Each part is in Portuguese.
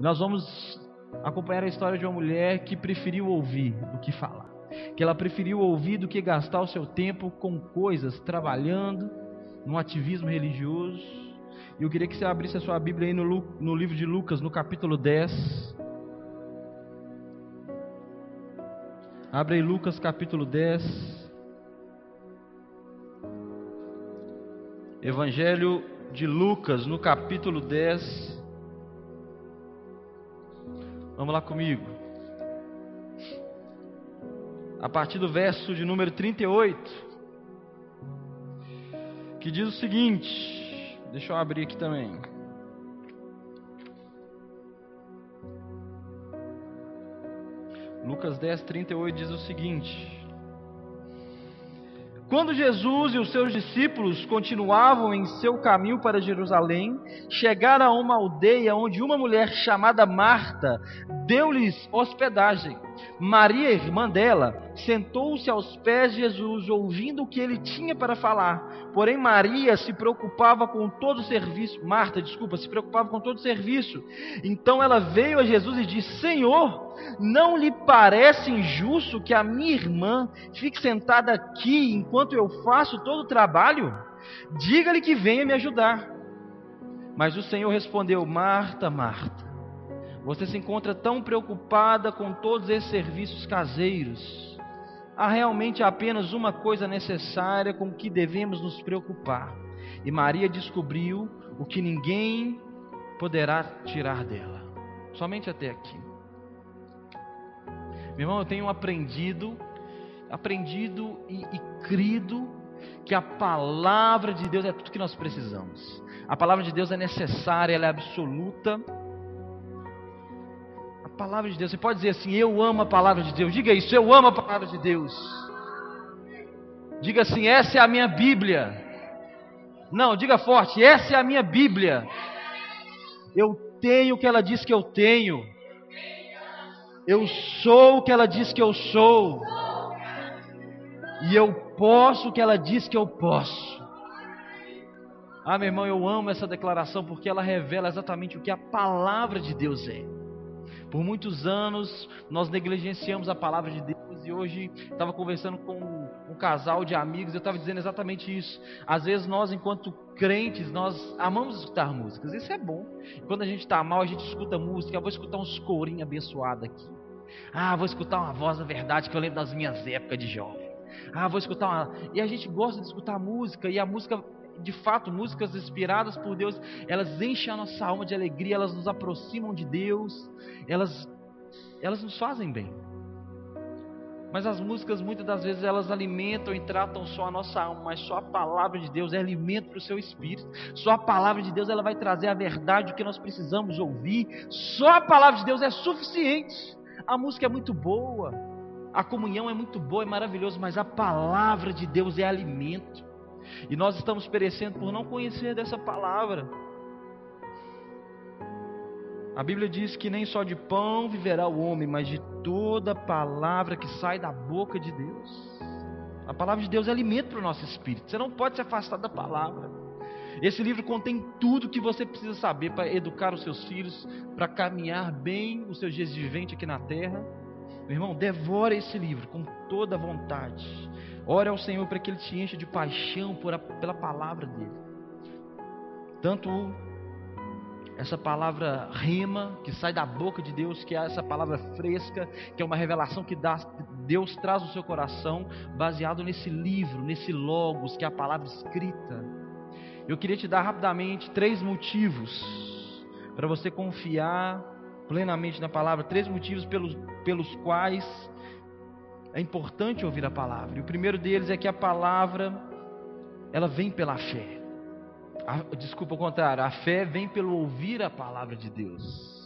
Nós vamos acompanhar a história de uma mulher que preferiu ouvir do que falar. Que ela preferiu ouvir do que gastar o seu tempo com coisas, trabalhando, num ativismo religioso. E eu queria que você abrisse a sua Bíblia aí no, no livro de Lucas, no capítulo 10. Abre aí Lucas capítulo 10. Evangelho de Lucas, no capítulo 10. Vamos lá comigo. A partir do verso de número 38, que diz o seguinte: deixa eu abrir aqui também. Lucas 10, 38 diz o seguinte: quando Jesus e os seus discípulos continuavam em seu caminho para Jerusalém, chegaram a uma aldeia onde uma mulher chamada Marta deu-lhes hospedagem. Maria, irmã dela, sentou-se aos pés de Jesus, ouvindo o que ele tinha para falar. Porém, Maria se preocupava com todo o serviço. Marta, desculpa, se preocupava com todo o serviço. Então ela veio a Jesus e disse: Senhor, não lhe parece injusto que a minha irmã fique sentada aqui enquanto eu faço todo o trabalho? Diga-lhe que venha me ajudar. Mas o Senhor respondeu: Marta, Marta, você se encontra tão preocupada com todos esses serviços caseiros há realmente apenas uma coisa necessária com que devemos nos preocupar. E Maria descobriu o que ninguém poderá tirar dela. Somente até aqui. Meu irmão, eu tenho aprendido, aprendido e, e crido que a palavra de Deus é tudo que nós precisamos. A palavra de Deus é necessária, ela é absoluta palavra de Deus. Você pode dizer assim: Eu amo a palavra de Deus. Diga isso, eu amo a palavra de Deus. Diga assim: Essa é a minha Bíblia. Não, diga forte: Essa é a minha Bíblia. Eu tenho o que ela diz que eu tenho. Eu sou o que ela diz que eu sou. E eu posso o que ela diz que eu posso. Ah, meu irmão, eu amo essa declaração porque ela revela exatamente o que a palavra de Deus é. Por muitos anos nós negligenciamos a palavra de Deus e hoje estava conversando com um casal de amigos, eu estava dizendo exatamente isso. Às vezes nós, enquanto crentes, nós amamos escutar músicas, isso é bom. Quando a gente está mal, a gente escuta música, vou escutar uns corinhos abençoados aqui. Ah, vou escutar uma voz da verdade que eu lembro das minhas épocas de jovem. Ah, vou escutar uma. E a gente gosta de escutar música, e a música de fato, músicas inspiradas por Deus, elas enchem a nossa alma de alegria, elas nos aproximam de Deus, elas, elas nos fazem bem. Mas as músicas muitas das vezes elas alimentam e tratam só a nossa alma, mas só a palavra de Deus é alimento para o seu espírito. Só a palavra de Deus ela vai trazer a verdade o que nós precisamos ouvir. Só a palavra de Deus é suficiente. A música é muito boa, a comunhão é muito boa, é maravilhoso, mas a palavra de Deus é alimento. E nós estamos perecendo por não conhecer dessa palavra. A Bíblia diz que nem só de pão viverá o homem, mas de toda palavra que sai da boca de Deus. A palavra de Deus é alimento para o nosso espírito. Você não pode se afastar da palavra. Esse livro contém tudo que você precisa saber para educar os seus filhos, para caminhar bem os seus dias de vivente aqui na terra. Meu irmão, devora esse livro com toda a vontade. Ore ao Senhor para que Ele te encha de paixão a, pela palavra dEle. Tanto essa palavra rima, que sai da boca de Deus, que é essa palavra fresca, que é uma revelação que dá, Deus traz no seu coração, baseado nesse livro, nesse logos, que é a palavra escrita. Eu queria te dar rapidamente três motivos para você confiar plenamente na palavra, três motivos pelos, pelos quais é importante ouvir a palavra. E o primeiro deles é que a palavra ela vem pela fé. A, desculpa o contrário, a fé vem pelo ouvir a palavra de Deus.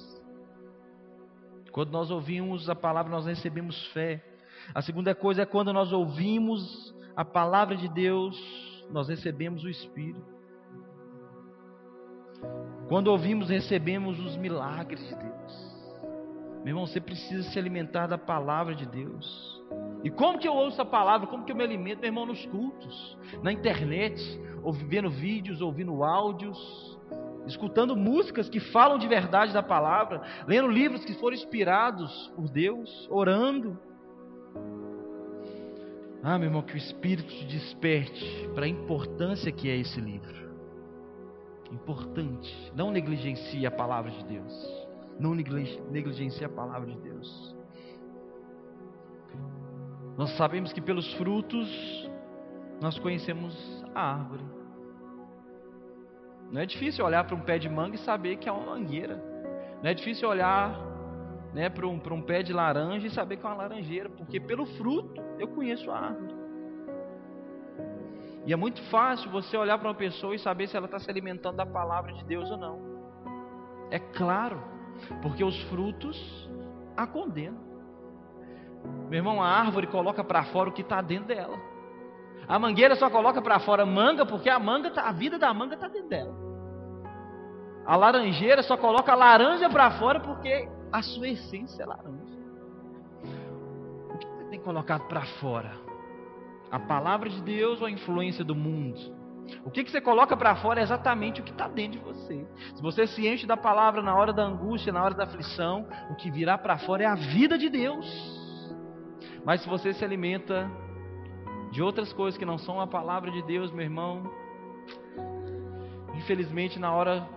Quando nós ouvimos a palavra, nós recebemos fé. A segunda coisa é quando nós ouvimos a palavra de Deus, nós recebemos o Espírito. Quando ouvimos, recebemos os milagres de Deus. Meu irmão, você precisa se alimentar da palavra de Deus. E como que eu ouço a palavra? Como que eu me alimento, meu irmão, nos cultos, na internet, vendo vídeos, ouvindo áudios. escutando músicas que falam de verdade da palavra, lendo livros que foram inspirados por Deus, orando. Ah, meu irmão, que o Espírito te desperte para a importância que é esse livro. Importante. Não negligencie a palavra de Deus. Não negligencie a palavra de Deus. Nós sabemos que pelos frutos nós conhecemos a árvore. Não é difícil olhar para um pé de manga e saber que é uma mangueira. Não é difícil olhar né, para um, para um pé de laranja e saber que é uma laranjeira, porque pelo fruto eu conheço a árvore. E é muito fácil você olhar para uma pessoa e saber se ela está se alimentando da palavra de Deus ou não. É claro, porque os frutos a condenam. Meu irmão, a árvore coloca para fora o que está dentro dela. A mangueira só coloca para fora manga porque a manga, tá, a vida da manga está dentro dela. A laranjeira só coloca a laranja para fora porque a sua essência é laranja. O que você tem colocado para fora? A palavra de Deus ou a influência do mundo? O que, que você coloca para fora é exatamente o que está dentro de você. Se você se enche da palavra na hora da angústia, na hora da aflição, o que virá para fora é a vida de Deus. Mas se você se alimenta de outras coisas que não são a palavra de Deus, meu irmão, infelizmente na hora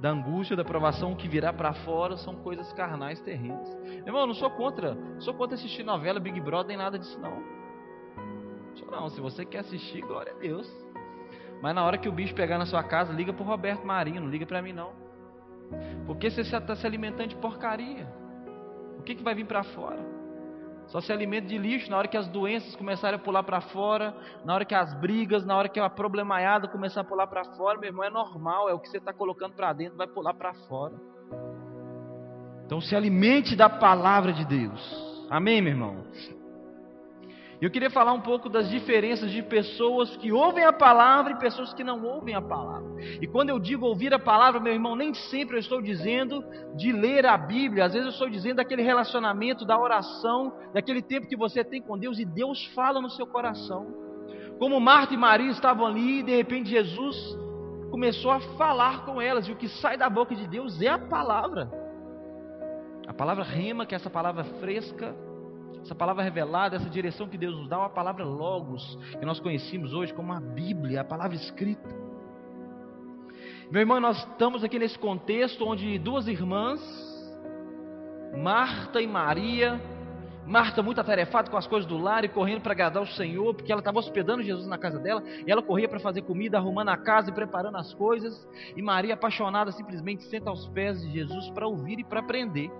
da angústia, da provação, o que virá para fora são coisas carnais terrenas. Meu irmão, não sou contra, não sou contra assistir novela, Big Brother, nem nada disso não. Não, se você quer assistir, glória a Deus. Mas na hora que o bicho pegar na sua casa, liga pro Roberto Marinho, não liga para mim não. Porque você está se alimentando de porcaria. O que, que vai vir para fora? Só se alimenta de lixo na hora que as doenças começarem a pular para fora, na hora que as brigas, na hora que a problemaiada começar a pular para fora, meu irmão, é normal, é o que você está colocando para dentro, vai pular para fora. Então se alimente da palavra de Deus. Amém, meu irmão? Eu queria falar um pouco das diferenças de pessoas que ouvem a palavra e pessoas que não ouvem a palavra. E quando eu digo ouvir a palavra, meu irmão, nem sempre eu estou dizendo de ler a Bíblia, às vezes eu estou dizendo daquele relacionamento, da oração, daquele tempo que você tem com Deus e Deus fala no seu coração. Como Marta e Maria estavam ali e de repente Jesus começou a falar com elas, e o que sai da boca de Deus é a palavra. A palavra rema, que é essa palavra fresca, essa palavra revelada, essa direção que Deus nos dá, é uma palavra logos, que nós conhecemos hoje como a Bíblia, a palavra escrita. Meu irmão, nós estamos aqui nesse contexto onde duas irmãs, Marta e Maria, Marta muito atarefada com as coisas do lar e correndo para agradar o Senhor, porque ela estava hospedando Jesus na casa dela, e ela corria para fazer comida, arrumando a casa e preparando as coisas, e Maria, apaixonada, simplesmente senta aos pés de Jesus para ouvir e para aprender.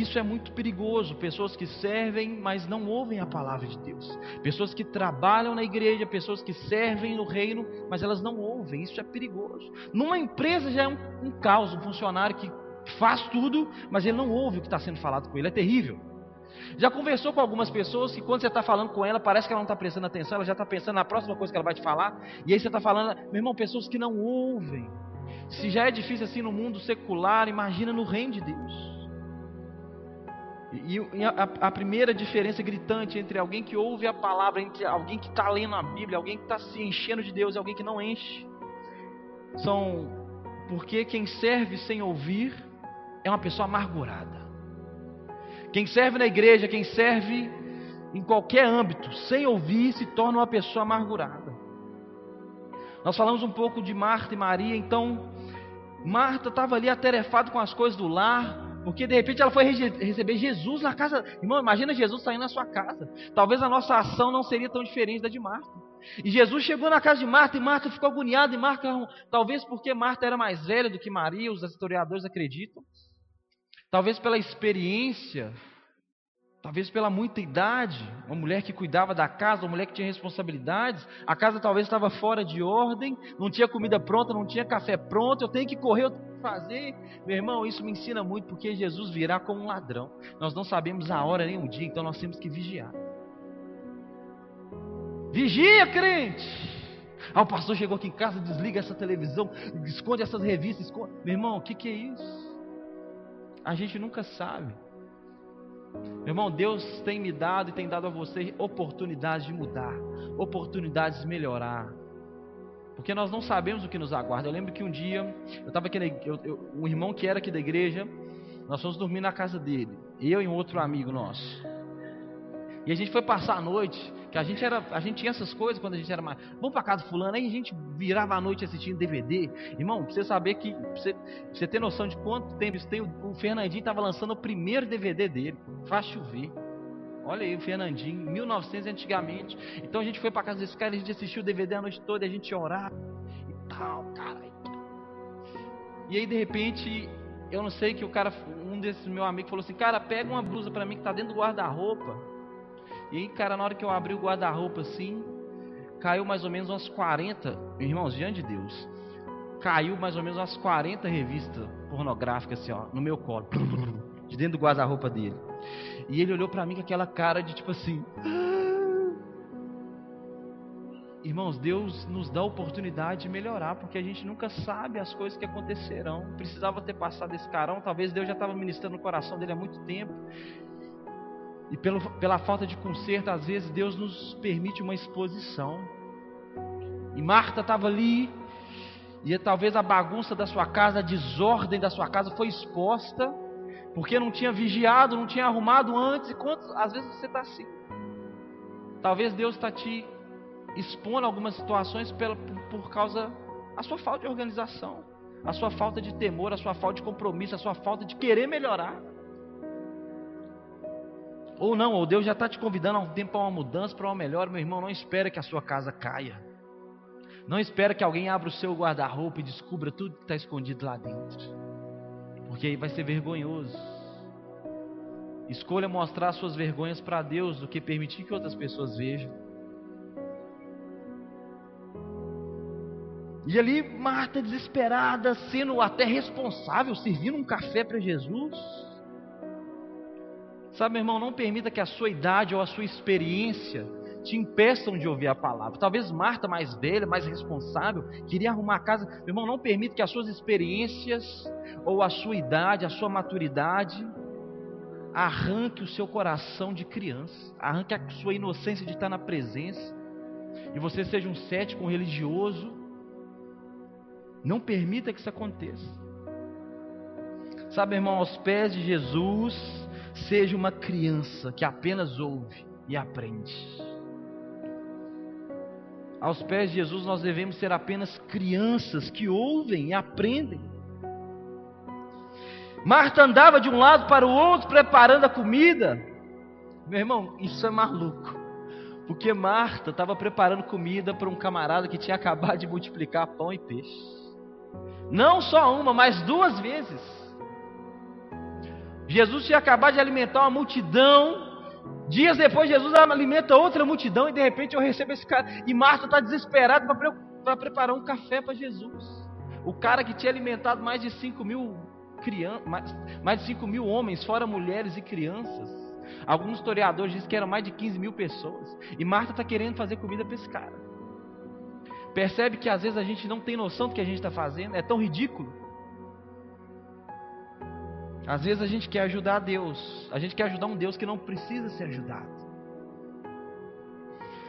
Isso é muito perigoso. Pessoas que servem, mas não ouvem a palavra de Deus. Pessoas que trabalham na igreja, pessoas que servem no reino, mas elas não ouvem. Isso é perigoso. Numa empresa já é um, um caos. Um funcionário que faz tudo, mas ele não ouve o que está sendo falado com ele. É terrível. Já conversou com algumas pessoas que quando você está falando com ela, parece que ela não está prestando atenção, ela já está pensando na próxima coisa que ela vai te falar. E aí você está falando, meu irmão, pessoas que não ouvem. Se já é difícil assim no mundo secular, imagina no reino de Deus. E, a, a, primeira diferença gritante entre alguém que ouve a palavra, entre alguém que está lendo a Bíblia, alguém que está se enchendo de Deus e alguém que não enche, são porque quem serve sem ouvir é uma pessoa amargurada. Quem serve na igreja, quem serve em qualquer âmbito, sem ouvir, se torna uma pessoa amargurada. Nós falamos um pouco de Marta e Maria, então Marta estava ali atarefada com as coisas do lar, porque de repente ela foi receber Jesus na casa. Irmão, imagina Jesus saindo na sua casa. Talvez a nossa ação não seria tão diferente da de Marta. E Jesus chegou na casa de Marta e Marta ficou agoniada. E Marta, talvez porque Marta era mais velha do que Maria, os historiadores acreditam. Talvez pela experiência Talvez pela muita idade, uma mulher que cuidava da casa, uma mulher que tinha responsabilidades, a casa talvez estava fora de ordem, não tinha comida pronta, não tinha café pronto, eu tenho que correr, eu tenho que fazer. Meu irmão, isso me ensina muito porque Jesus virá como um ladrão. Nós não sabemos a hora nem o dia, então nós temos que vigiar. Vigia, crente! Ah, o pastor chegou aqui em casa, desliga essa televisão, esconde essas revistas. Esconde. Meu irmão, o que, que é isso? A gente nunca sabe. Meu irmão, Deus tem me dado e tem dado a você oportunidades de mudar, oportunidades de melhorar. Porque nós não sabemos o que nos aguarda. Eu lembro que um dia, eu estava aqui, na, eu, eu, um irmão que era aqui da igreja, nós fomos dormir na casa dele. Eu e um outro amigo nosso. E a gente foi passar a noite, a gente era, a gente tinha essas coisas quando a gente era mais. Vamos para casa fulano, aí a gente virava a noite assistindo DVD. Irmão, pra você saber que, pra você, pra você ter noção de quanto tempo isso tem, o, Fernandinho estava lançando o primeiro DVD dele. Faz chover. Olha aí o Fernandinho, 1900 antigamente. Então a gente foi para casa desse cara, a gente assistiu o DVD a noite toda, a gente orava e tal, cara. E aí de repente, eu não sei que o cara, um desses meu amigos falou assim: "Cara, pega uma blusa para mim que tá dentro do guarda-roupa". E aí, cara, na hora que eu abri o guarda-roupa assim, caiu mais ou menos umas 40, irmãos, diante de Deus. Caiu mais ou menos umas 40 revistas pornográficas assim, ó, no meu colo. De dentro do guarda-roupa dele. E ele olhou para mim com aquela cara de tipo assim. Irmãos, Deus nos dá a oportunidade de melhorar, porque a gente nunca sabe as coisas que acontecerão. Precisava ter passado esse carão, talvez Deus já estava ministrando no coração dele há muito tempo. E pelo, pela falta de conserto, às vezes Deus nos permite uma exposição. E Marta estava ali, e talvez a bagunça da sua casa, a desordem da sua casa foi exposta porque não tinha vigiado, não tinha arrumado antes. E quantos, às vezes você está assim. Talvez Deus está te expondo algumas situações pela, por causa da sua falta de organização, a sua falta de temor, a sua falta de compromisso, a sua falta de querer melhorar. Ou não, ou Deus já está te convidando há um tempo para uma mudança, para uma melhora, meu irmão. Não espera que a sua casa caia. Não espera que alguém abra o seu guarda-roupa e descubra tudo que está escondido lá dentro porque aí vai ser vergonhoso. Escolha mostrar suas vergonhas para Deus do que permitir que outras pessoas vejam. E ali, Marta desesperada, sendo até responsável, servindo um café para Jesus. Sabe, meu irmão, não permita que a sua idade ou a sua experiência te impeçam de ouvir a palavra. Talvez Marta, mais velha, mais responsável, queria arrumar a casa. Meu irmão, não permita que as suas experiências, ou a sua idade, a sua maturidade, arranque o seu coração de criança, arranque a sua inocência de estar na presença, e você seja um cético, um religioso. Não permita que isso aconteça. Sabe, irmão, aos pés de Jesus, seja uma criança que apenas ouve e aprende. Aos pés de Jesus nós devemos ser apenas crianças que ouvem e aprendem. Marta andava de um lado para o outro preparando a comida. Meu irmão, isso é maluco. Porque Marta estava preparando comida para um camarada que tinha acabado de multiplicar pão e peixe. Não só uma, mas duas vezes. Jesus tinha acabado de alimentar uma multidão Dias depois, Jesus alimenta outra multidão e de repente eu recebo esse cara. E Marta está desesperada para preparar um café para Jesus. O cara que tinha alimentado mais de 5 mil crianças, mais, mais de 5 mil homens, fora mulheres e crianças. Alguns historiadores dizem que eram mais de 15 mil pessoas. E Marta está querendo fazer comida para esse cara. Percebe que às vezes a gente não tem noção do que a gente está fazendo, é tão ridículo. Às vezes a gente quer ajudar Deus, a gente quer ajudar um Deus que não precisa ser ajudado.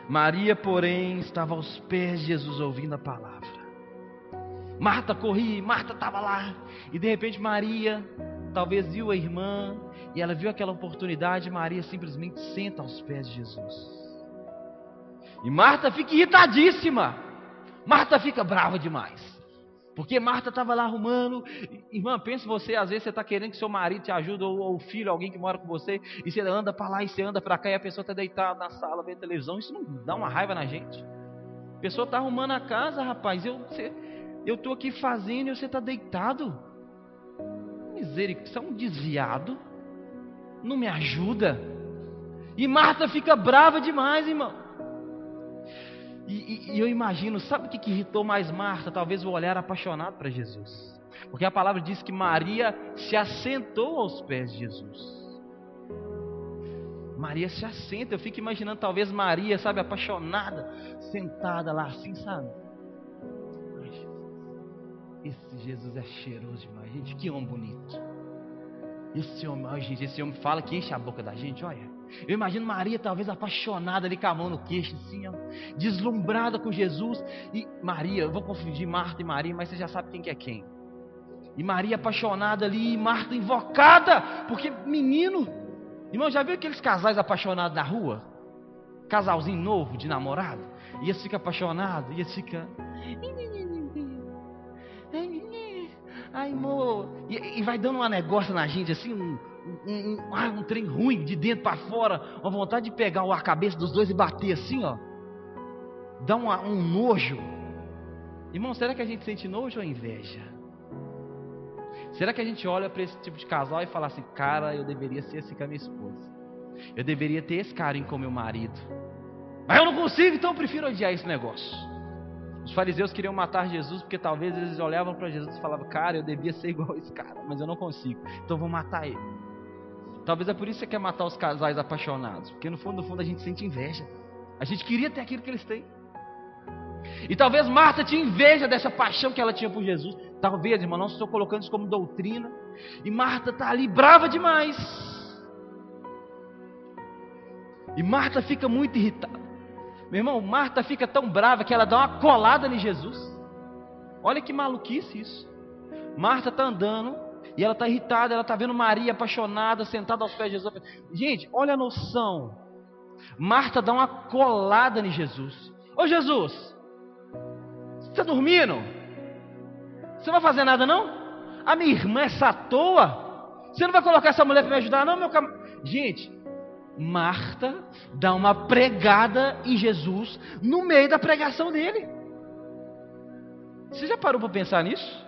Maria, porém, estava aos pés de Jesus ouvindo a palavra. Marta corria, Marta estava lá, e de repente Maria talvez viu a irmã, e ela viu aquela oportunidade, Maria simplesmente senta aos pés de Jesus. E Marta fica irritadíssima. Marta fica brava demais. Porque Marta estava lá arrumando. Irmã, pensa você, às vezes você está querendo que seu marido te ajude, ou, o filho, alguém que mora com você, e você anda para lá e você anda para cá, e a pessoa está deitada na sala vendo televisão. Isso não dá uma raiva na gente. A pessoa está arrumando a casa, rapaz. Eu estou aqui fazendo e você está deitado. Misericórdia, você é um desviado. Não me ajuda. E Marta fica brava demais, irmão. E, e, e eu imagino, sabe o que, que irritou mais Marta? Talvez o olhar apaixonado para Jesus. Porque a palavra diz que Maria se assentou aos pés de Jesus. Maria se assenta, eu fico imaginando talvez Maria, sabe, apaixonada, sentada lá assim, sabe? esse Jesus é cheiroso demais, gente, que homem bonito. Esse homem, ai, gente, esse homem fala que enche a boca da gente, olha. Eu imagino Maria talvez apaixonada ali com a mão no queixo, assim, ó, deslumbrada com Jesus. E Maria, eu vou confundir Marta e Maria, mas você já sabe quem que é quem. E Maria apaixonada ali, e Marta invocada, porque menino. Irmão, já viu aqueles casais apaixonados na rua? Casalzinho novo de namorado? E esse fica apaixonado, e esse fica. Ai, amor. E, e vai dando um negócio na gente assim, um, um, um, ah, um trem ruim de dentro para fora, uma vontade de pegar a cabeça dos dois e bater assim, ó. Dá uma, um nojo. Irmão, será que a gente sente nojo ou inveja? Será que a gente olha para esse tipo de casal e fala assim, cara, eu deveria ser assim com a minha esposa. Eu deveria ter esse carinho com meu marido. Mas eu não consigo, então eu prefiro odiar esse negócio. Os fariseus queriam matar Jesus porque talvez eles olhavam para Jesus e falavam: Cara, eu devia ser igual a esse cara, mas eu não consigo, então vou matar ele. Talvez é por isso que você quer matar os casais apaixonados, porque no fundo, no fundo a gente sente inveja. A gente queria ter aquilo que eles têm. E talvez Marta tinha inveja dessa paixão que ela tinha por Jesus. Talvez, irmão, não estou colocando isso como doutrina. E Marta está ali brava demais. E Marta fica muito irritada. Meu irmão, Marta fica tão brava que ela dá uma colada em Jesus. Olha que maluquice isso. Marta está andando e ela está irritada, ela está vendo Maria apaixonada, sentada aos pés de Jesus. Gente, olha a noção. Marta dá uma colada em Jesus. Ô Jesus, você está dormindo? Você não vai fazer nada não? A minha irmã é essa toa? Você não vai colocar essa mulher para me ajudar não, meu camarada? Gente, Marta dá uma pregada em Jesus no meio da pregação dele. Você já parou para pensar nisso?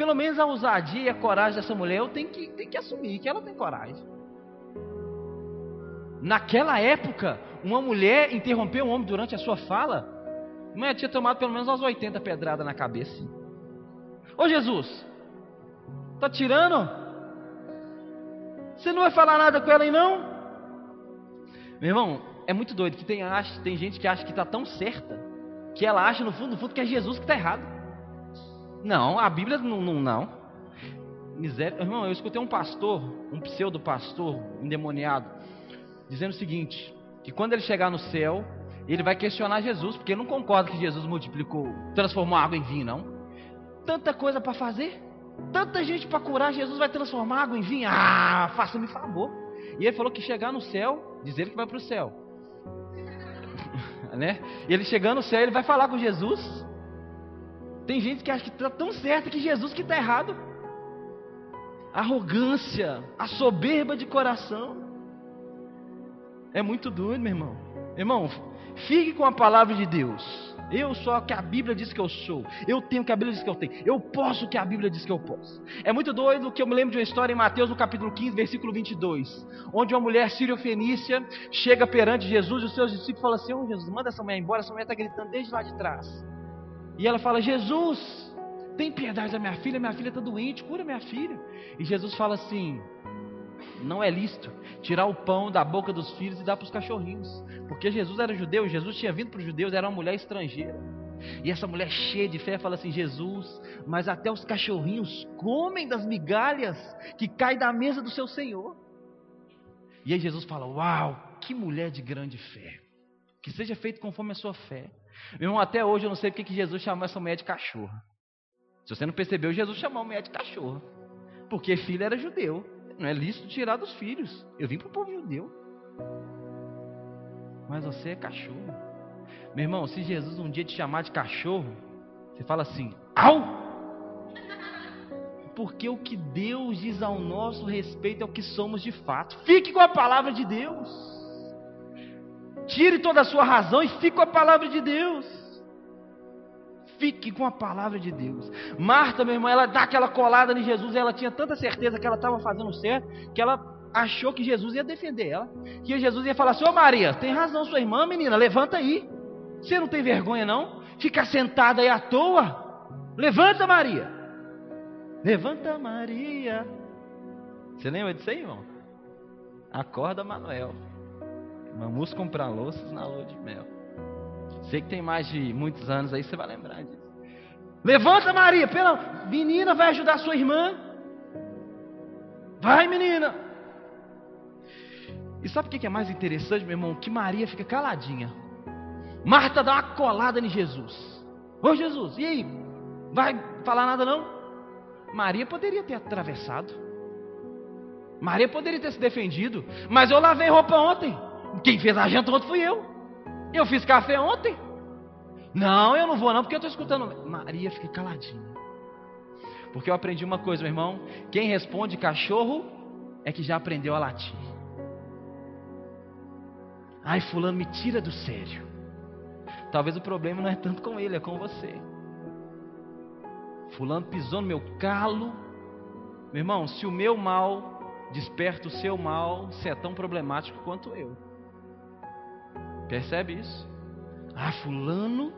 Pelo menos a ousadia e a coragem dessa mulher, eu tenho que, tenho que assumir que ela tem coragem. Naquela época, uma mulher interrompeu um homem durante a sua fala, mulher tinha tomado pelo menos umas 80 pedradas na cabeça. Ô Jesus, tá tirando? Você não vai falar nada com ela aí não? Meu irmão, é muito doido que tem, tem gente que acha que está tão certa que ela acha no fundo, no fundo que é Jesus que está errado. Não, a Bíblia não, não, não. Miséria. Irmão, eu escutei um pastor, um pseudo pastor endemoniado, dizendo o seguinte: que quando ele chegar no céu, ele vai questionar Jesus, porque ele não concorda que Jesus multiplicou, transformou água em vinho, não. Tanta coisa para fazer. Tanta gente para curar, Jesus vai transformar água em vinho. Ah, faça-me favor. E ele falou que chegar no céu, diz ele que vai para o céu. né? Ele chegando no céu, ele vai falar com Jesus. Tem gente que acha que está tão certo que Jesus que está errado. Arrogância, a soberba de coração. É muito doido, meu irmão. Irmão, fique com a palavra de Deus. Eu sou o que a Bíblia diz que eu sou. Eu tenho o que a Bíblia diz que eu tenho. Eu posso o que a Bíblia diz que eu posso. É muito doido que eu me lembro de uma história em Mateus, no capítulo 15, versículo 22, onde uma mulher sírio-fenícia chega perante Jesus e os seus discípulos falam assim: oh, Jesus, manda essa mulher embora. Essa mulher está gritando desde lá de trás. E ela fala: Jesus, tem piedade da minha filha. Minha filha está doente, cura minha filha. E Jesus fala assim: não é lícito tirar o pão da boca dos filhos e dar para os cachorrinhos. Porque Jesus era judeu, Jesus tinha vindo para os judeus, era uma mulher estrangeira. E essa mulher cheia de fé fala assim: Jesus, mas até os cachorrinhos comem das migalhas que caem da mesa do seu Senhor. E aí Jesus fala: Uau, que mulher de grande fé. Que seja feito conforme a sua fé. Meu irmão, até hoje eu não sei porque que Jesus chamou essa mulher de cachorra. Se você não percebeu, Jesus chamou a mulher de cachorra. Porque filho era judeu. Não é lícito tirar dos filhos. Eu vim para o povo judeu. Mas você é cachorro. Meu irmão, se Jesus um dia te chamar de cachorro, você fala assim: au! Porque o que Deus diz ao nosso respeito é o que somos de fato. Fique com a palavra de Deus. Tire toda a sua razão e fique com a palavra de Deus. Fique com a palavra de Deus. Marta, meu irmão, ela dá aquela colada em Jesus, ela tinha tanta certeza que ela estava fazendo certo, que ela achou que Jesus ia defender ela. Que Jesus ia falar assim: Ô Maria, tem razão, sua irmã, menina, levanta aí. Você não tem vergonha, não? Fica sentada aí à toa. Levanta, Maria. Levanta, Maria. Você lembra disso aí, irmão? Acorda, Manuel. Vamos comprar louças na lua de mel. Sei que tem mais de muitos anos aí, você vai lembrar disso. Levanta, Maria, pela menina vai ajudar sua irmã. Vai, menina. E sabe o que é mais interessante, meu irmão? Que Maria fica caladinha. Marta dá uma colada em Jesus. Ô Jesus, e aí? Vai falar nada não? Maria poderia ter atravessado. Maria poderia ter se defendido. Mas eu lavei roupa ontem. Quem fez a janta ontem fui eu. Eu fiz café ontem. Não, eu não vou não, porque eu estou escutando. Maria fica caladinha. Porque eu aprendi uma coisa, meu irmão. Quem responde cachorro é que já aprendeu a latir. Ai, fulano me tira do sério. Talvez o problema não é tanto com ele, é com você. Fulano pisou no meu calo. Meu irmão, se o meu mal desperta o seu mal, você é tão problemático quanto eu. Percebe isso? Ah, fulano,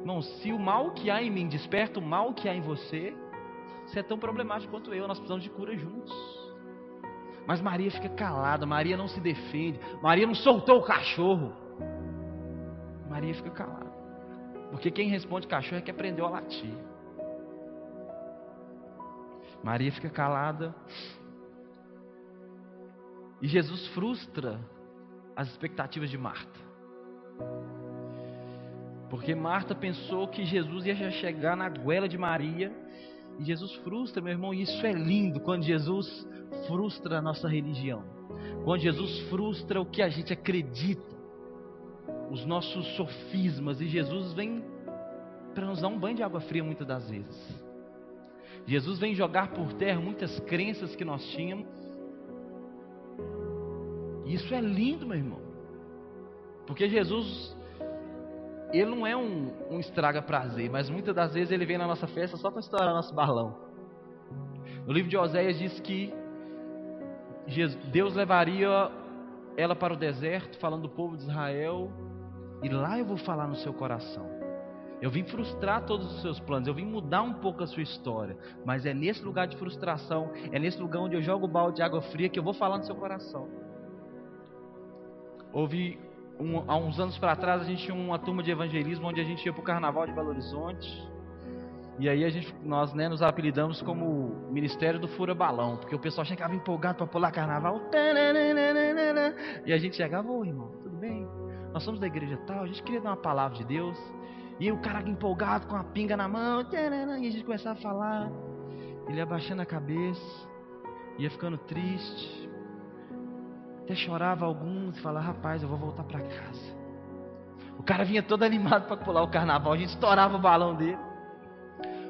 irmão, se o mal que há em mim desperta o mal que há em você, você é tão problemático quanto eu. Nós precisamos de cura juntos. Mas Maria fica calada, Maria não se defende, Maria não soltou o cachorro. Maria fica calada. Porque quem responde cachorro é que aprendeu a latir. Maria fica calada. E Jesus frustra as expectativas de Marta. Porque Marta pensou que Jesus ia chegar na goela de Maria. E Jesus frustra, meu irmão, e isso é lindo quando Jesus frustra a nossa religião. Quando Jesus frustra o que a gente acredita. Os nossos sofismas. E Jesus vem para nos dar um banho de água fria muitas das vezes. Jesus vem jogar por terra muitas crenças que nós tínhamos. E isso é lindo, meu irmão. Porque Jesus, ele não é um, um estraga prazer, mas muitas das vezes ele vem na nossa festa só para estourar nosso balão. No livro de Oséias diz que Deus levaria ela para o deserto, falando do povo de Israel, e lá eu vou falar no seu coração. Eu vim frustrar todos os seus planos, eu vim mudar um pouco a sua história, mas é nesse lugar de frustração, é nesse lugar onde eu jogo o balde de água fria que eu vou falar no seu coração. Houve um, há uns anos para trás a gente tinha uma turma de evangelismo onde a gente ia para o Carnaval de Belo Horizonte. E aí a gente, nós né, nos apelidamos como Ministério do Fura Balão, porque o pessoal chegava empolgado para pular carnaval. E a gente chegava, ô irmão, tudo bem? Nós somos da igreja tal, a gente queria dar uma palavra de Deus. E o cara empolgado com a pinga na mão, e a gente começava a falar. Ele abaixando a cabeça, ia ficando triste, até chorava alguns e falava: Rapaz, eu vou voltar para casa. O cara vinha todo animado para pular o carnaval, a gente estourava o balão dele.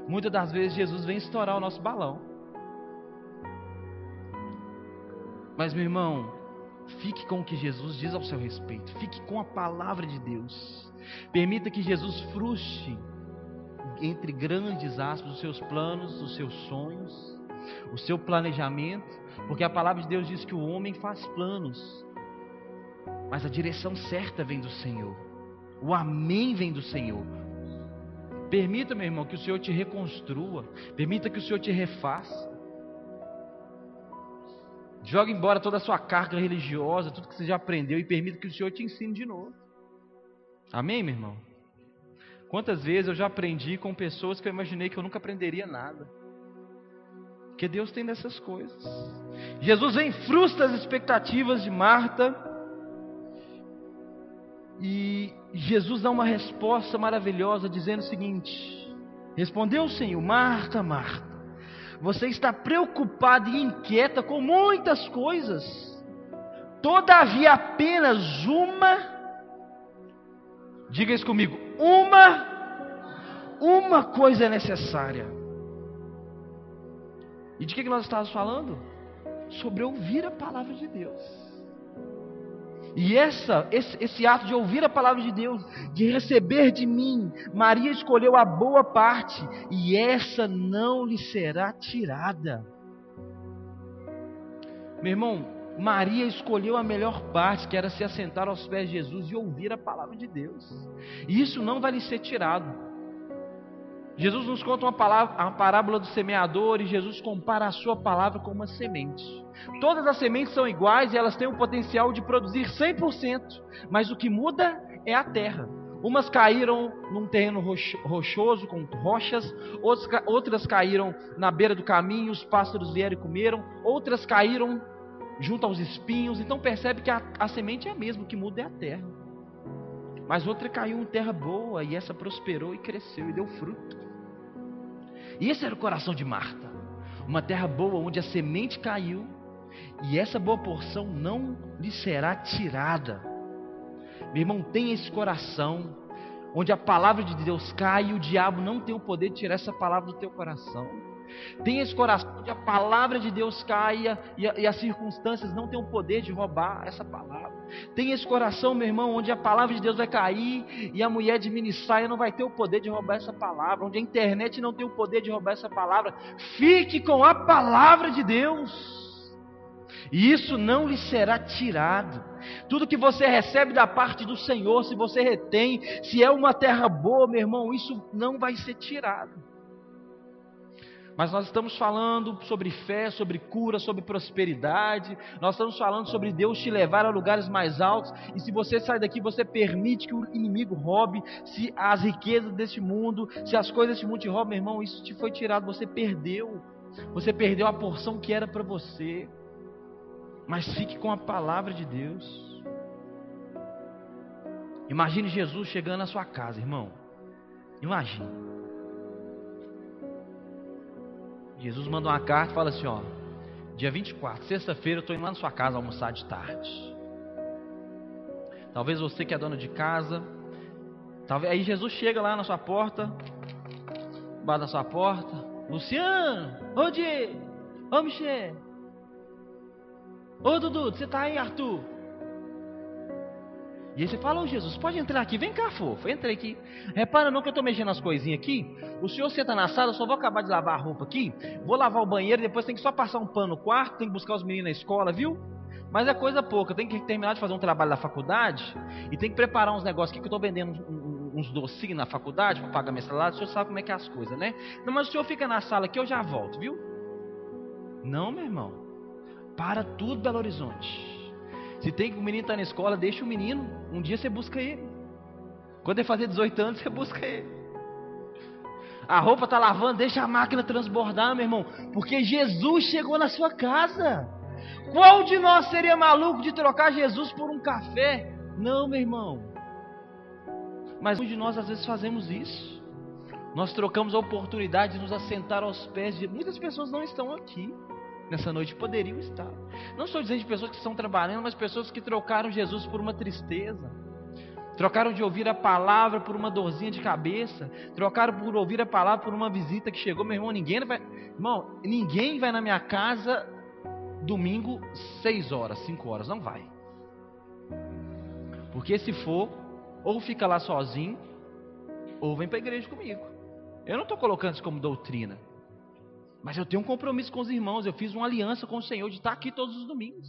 Muitas das vezes Jesus vem estourar o nosso balão. Mas, meu irmão, fique com o que Jesus diz ao seu respeito, fique com a palavra de Deus. Permita que Jesus frustre, entre grandes aspas, os seus planos, os seus sonhos, o seu planejamento porque a palavra de Deus diz que o homem faz planos, mas a direção certa vem do Senhor. O amém vem do Senhor. Permita, meu irmão, que o Senhor te reconstrua. Permita que o Senhor te refaça. Joga embora toda a sua carga religiosa, tudo que você já aprendeu, e permita que o Senhor te ensine de novo. Amém, meu irmão? Quantas vezes eu já aprendi com pessoas que eu imaginei que eu nunca aprenderia nada. Porque Deus tem dessas coisas. Jesus vem frustra as expectativas de Marta. E Jesus dá uma resposta maravilhosa dizendo o seguinte: Respondeu o Senhor, Marta, Marta, você está preocupada e inquieta com muitas coisas. Todavia apenas uma Diga isso comigo, uma uma coisa é necessária. E de que, nós estávamos falando? Sobre ouvir a palavra de Deus. E essa, esse, esse, ato de ouvir a palavra de Deus, de receber de mim, Maria escolheu a boa parte, e essa não lhe será tirada. Meu irmão, Maria escolheu a melhor parte, que era se assentar aos pés de Jesus e ouvir a palavra de Deus. E isso não vai lhe ser tirado. Jesus nos conta uma, palavra, uma parábola do semeador e Jesus compara a sua palavra com uma semente. Todas as sementes são iguais e elas têm o potencial de produzir 100%, mas o que muda é a terra. Umas caíram num terreno rochoso com rochas, outras caíram na beira do caminho, os pássaros vieram e comeram, outras caíram junto aos espinhos. Então percebe que a, a semente é a mesma, o que muda é a terra. Mas outra caiu em terra boa e essa prosperou e cresceu e deu fruto. E esse era o coração de Marta. Uma terra boa onde a semente caiu e essa boa porção não lhe será tirada. Meu irmão, tem esse coração onde a palavra de Deus cai e o diabo não tem o poder de tirar essa palavra do teu coração. Tem esse coração onde a palavra de Deus caia e, e, as circunstâncias não têm o poder de roubar essa palavra. Tem esse coração, meu irmão, onde a palavra de Deus vai cair e a mulher de mini saia não vai ter o poder de roubar essa palavra. Onde a internet não tem o poder de roubar essa palavra. Fique com a palavra de Deus. E isso não lhe será tirado. Tudo que você recebe da parte do Senhor, se você retém, se é uma terra boa, meu irmão, isso não vai ser tirado. Mas nós estamos falando sobre fé, sobre cura, sobre prosperidade. Nós estamos falando sobre Deus te levar a lugares mais altos. E se você sai daqui, você permite que o inimigo roube se as riquezas deste mundo, se as coisas deste mundo te roubam, meu irmão, isso te foi tirado, você perdeu. Você perdeu a porção que era para você. Mas fique com a palavra de Deus. Imagine Jesus chegando na sua casa, irmão. Imagine. Jesus manda uma carta e fala assim: ó, dia 24, sexta-feira, eu estou indo lá na sua casa almoçar de tarde. Talvez você que é dono de casa, talvez aí Jesus chega lá na sua porta, bate na sua porta, Luciano, ô Diego, ô Michel, ô Dudu, você tá aí, Arthur? E aí você fala, ô Jesus, pode entrar aqui, vem cá, fofo, entra aqui. Repara não que eu estou mexendo nas coisinhas aqui. O senhor senta na sala, eu só vou acabar de lavar a roupa aqui. Vou lavar o banheiro, depois tem que só passar um pano no quarto, tem que buscar os meninos na escola, viu? Mas é coisa pouca, tem que terminar de fazer um trabalho da faculdade e tem que preparar uns negócios aqui que eu estou vendendo uns docinhos na faculdade para pagar minha salário. O senhor sabe como é que é as coisas, né? Não, mas o senhor fica na sala aqui, eu já volto, viu? Não, meu irmão. Para tudo, Belo Horizonte. Se tem que o menino estar tá na escola, deixa o menino. Um dia você busca ele. Quando ele fazer 18 anos, você busca ele. A roupa está lavando, deixa a máquina transbordar, meu irmão. Porque Jesus chegou na sua casa. Qual de nós seria maluco de trocar Jesus por um café? Não, meu irmão. Mas muitos de nós às vezes fazemos isso. Nós trocamos a oportunidade de nos assentar aos pés de. Muitas pessoas não estão aqui nessa noite poderiam estar. Não estou dizendo de pessoas que estão trabalhando, mas pessoas que trocaram Jesus por uma tristeza. Trocaram de ouvir a palavra por uma dorzinha de cabeça. Trocaram por ouvir a palavra por uma visita que chegou. Meu irmão, ninguém vai. Irmão, ninguém vai na minha casa domingo, seis horas, cinco horas. Não vai. Porque se for, ou fica lá sozinho, ou vem para a igreja comigo. Eu não estou colocando isso como doutrina. Mas eu tenho um compromisso com os irmãos. Eu fiz uma aliança com o Senhor de estar aqui todos os domingos.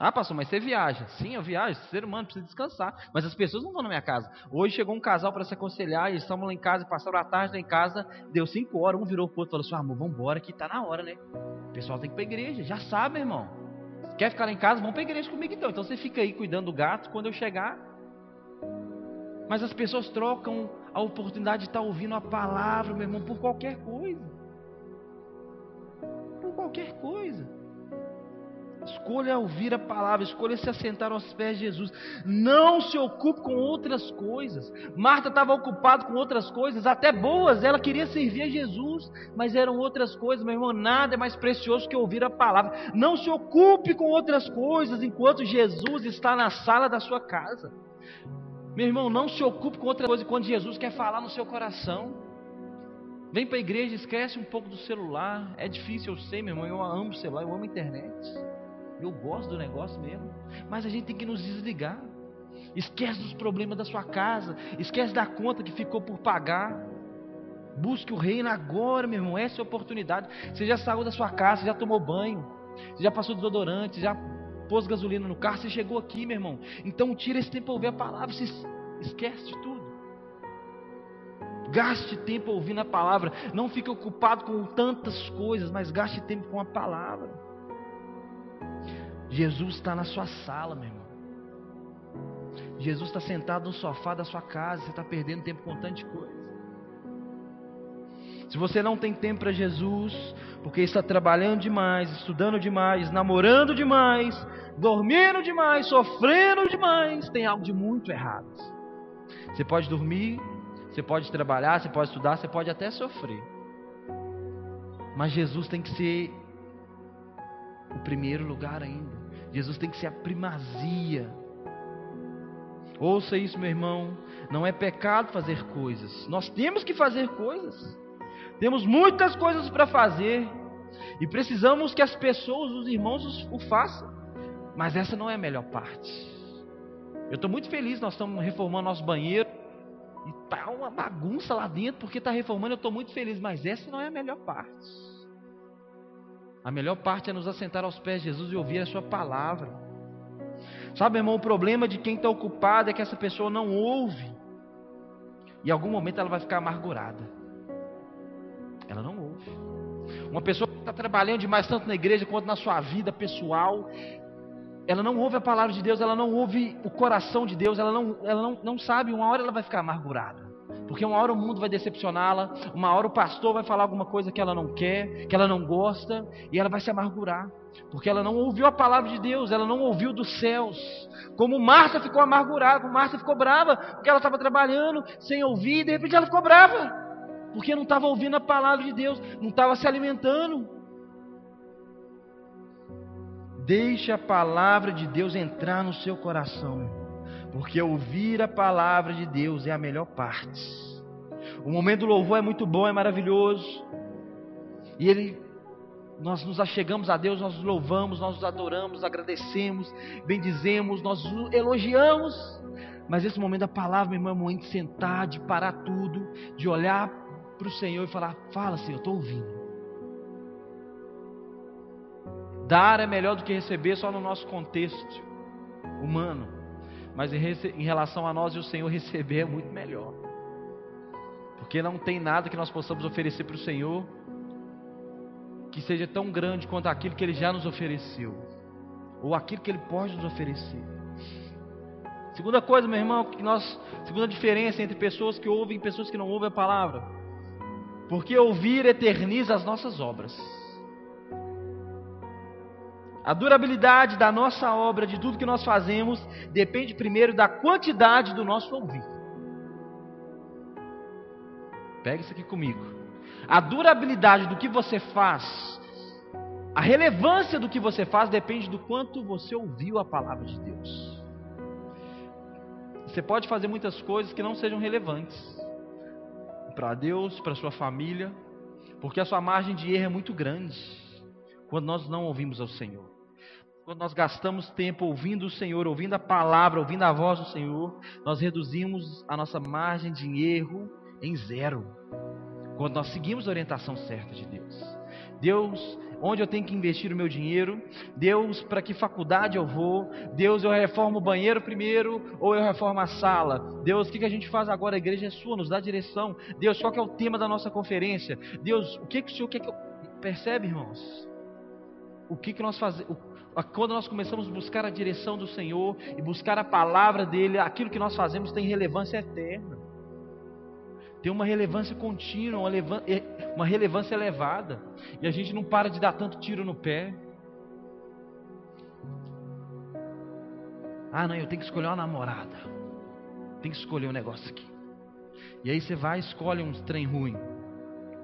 Ah, pastor, mas você viaja. Sim, eu viajo. Ser humano precisa descansar. Mas as pessoas não estão na minha casa. Hoje chegou um casal para se aconselhar. Eles estavam lá em casa, passaram a tarde lá em casa. Deu cinco horas. Um virou o outro e falou assim: ah, amor, vamos embora que está na hora, né? O pessoal tem que ir para a igreja. Já sabe, irmão. Quer ficar lá em casa? Vamos para a igreja comigo então. Então você fica aí cuidando do gato. Quando eu chegar. Mas as pessoas trocam a oportunidade de estar ouvindo a palavra, meu irmão, por qualquer coisa qualquer coisa. Escolha ouvir a palavra, escolha se assentar aos pés de Jesus. Não se ocupe com outras coisas. Marta estava ocupada com outras coisas, até boas, ela queria servir a Jesus, mas eram outras coisas, meu irmão. Nada é mais precioso que ouvir a palavra. Não se ocupe com outras coisas enquanto Jesus está na sala da sua casa. Meu irmão, não se ocupe com outra coisa quando Jesus quer falar no seu coração. Vem para a igreja, esquece um pouco do celular. É difícil, eu sei, meu irmão. Eu amo o celular, eu amo a internet. Eu gosto do negócio mesmo. Mas a gente tem que nos desligar. Esquece dos problemas da sua casa. Esquece da conta que ficou por pagar. Busque o reino agora, meu irmão. Essa é a oportunidade. Você já saiu da sua casa, já tomou banho. Já passou desodorante, já pôs gasolina no carro. Você chegou aqui, meu irmão. Então tira esse tempo para ouvir a palavra. Esquece de tudo. Gaste tempo ouvindo a palavra. Não fique ocupado com tantas coisas, mas gaste tempo com a palavra. Jesus está na sua sala, meu irmão. Jesus está sentado no sofá da sua casa. Você está perdendo tempo com tanta coisa. Se você não tem tempo para Jesus, porque está trabalhando demais, estudando demais, namorando demais, dormindo demais, sofrendo demais, tem algo de muito errado. Você pode dormir, você pode trabalhar, você pode estudar, você pode até sofrer. Mas Jesus tem que ser o primeiro lugar ainda. Jesus tem que ser a primazia. Ouça isso, meu irmão. Não é pecado fazer coisas. Nós temos que fazer coisas. Temos muitas coisas para fazer. E precisamos que as pessoas, os irmãos, o façam. Mas essa não é a melhor parte. Eu estou muito feliz, nós estamos reformando nosso banheiro. E tá uma bagunça lá dentro, porque está reformando, eu estou muito feliz. Mas essa não é a melhor parte. A melhor parte é nos assentar aos pés de Jesus e ouvir a Sua palavra. Sabe, irmão, o problema de quem está ocupado é que essa pessoa não ouve. E em algum momento ela vai ficar amargurada. Ela não ouve. Uma pessoa que está trabalhando demais, tanto na igreja quanto na sua vida pessoal, ela não ouve a palavra de Deus, ela não ouve o coração de Deus, ela não, ela não, não sabe, uma hora ela vai ficar amargurada. Porque uma hora o mundo vai decepcioná-la, uma hora o pastor vai falar alguma coisa que ela não quer, que ela não gosta, e ela vai se amargurar. Porque ela não ouviu a palavra de Deus, ela não ouviu dos céus. Como Marta ficou amargurada, como Marta ficou brava, porque ela estava trabalhando sem ouvir, e de repente ela ficou brava. Porque não estava ouvindo a palavra de Deus, não estava se alimentando. Deixe a palavra de Deus entrar no seu coração. Porque ouvir a palavra de Deus é a melhor parte. O momento do louvor é muito bom, é maravilhoso. E ele nós nos achegamos a Deus, nós louvamos, nós adoramos, agradecemos, bendizemos, nós elogiamos. Mas esse momento da palavra, meu irmão, é momento de sentar, de parar tudo, de olhar para o Senhor e falar: Fala, Senhor, eu estou ouvindo. Dar é melhor do que receber só no nosso contexto humano. Mas em, relação a nós e o Senhor receber é muito melhor. Porque não tem nada que nós possamos oferecer para o Senhor que seja tão grande quanto aquilo que Ele já nos ofereceu, ou aquilo que Ele pode nos oferecer. Segunda coisa, meu irmão, que nós, segunda diferença entre pessoas que ouvem e pessoas que não ouvem a palavra, porque ouvir eterniza as nossas obras. A durabilidade da nossa obra, de tudo que nós fazemos, depende primeiro da quantidade do nosso ouvir. Pega isso aqui comigo. A durabilidade do que você faz, a relevância do que você faz depende do quanto você ouviu a palavra de Deus. Você pode fazer muitas coisas que não sejam relevantes para Deus, para sua família, porque a sua margem de erro é muito grande quando nós não ouvimos ao Senhor. Quando nós gastamos tempo ouvindo o Senhor, ouvindo a palavra, ouvindo a voz do Senhor, nós reduzimos a nossa margem de erro em zero. Quando nós seguimos a orientação certa de Deus. Deus, onde eu tenho que investir o meu dinheiro? Deus, para que faculdade eu vou? Deus, eu reformo o banheiro primeiro ou eu reformo a sala? Deus, o que, que a gente faz agora? A igreja é sua, nos dá direção. Deus, qual que é o tema da nossa conferência? Deus, o que, que o Senhor quer que eu... Percebe, irmãos? O que, que nós fazemos? Quando nós começamos a buscar a direção do Senhor e buscar a palavra dele, aquilo que nós fazemos tem relevância eterna. Tem uma relevância contínua, uma relevância elevada. E a gente não para de dar tanto tiro no pé. Ah, não, eu tenho que escolher uma namorada. Tem que escolher um negócio aqui. E aí você vai e escolhe um trem ruim.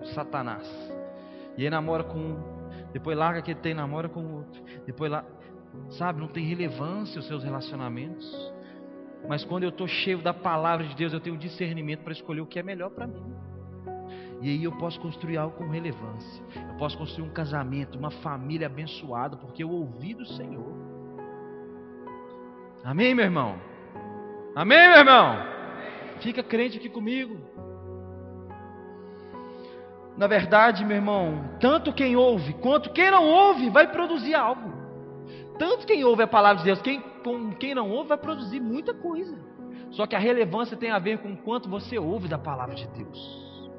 Um satanás. E aí namora com depois larga que tem, namora com o outro. Depois lá, sabe, não tem relevância os seus relacionamentos. Mas quando eu estou cheio da palavra de Deus, eu tenho discernimento para escolher o que é melhor para mim. E aí eu posso construir algo com relevância. Eu posso construir um casamento, uma família abençoada, porque eu ouvi do Senhor. Amém, meu irmão? Amém, meu irmão? Fica crente aqui comigo. Na verdade, meu irmão, tanto quem ouve quanto quem não ouve vai produzir algo. Tanto quem ouve a palavra de Deus, quem, com quem não ouve vai produzir muita coisa. Só que a relevância tem a ver com quanto você ouve da palavra de Deus.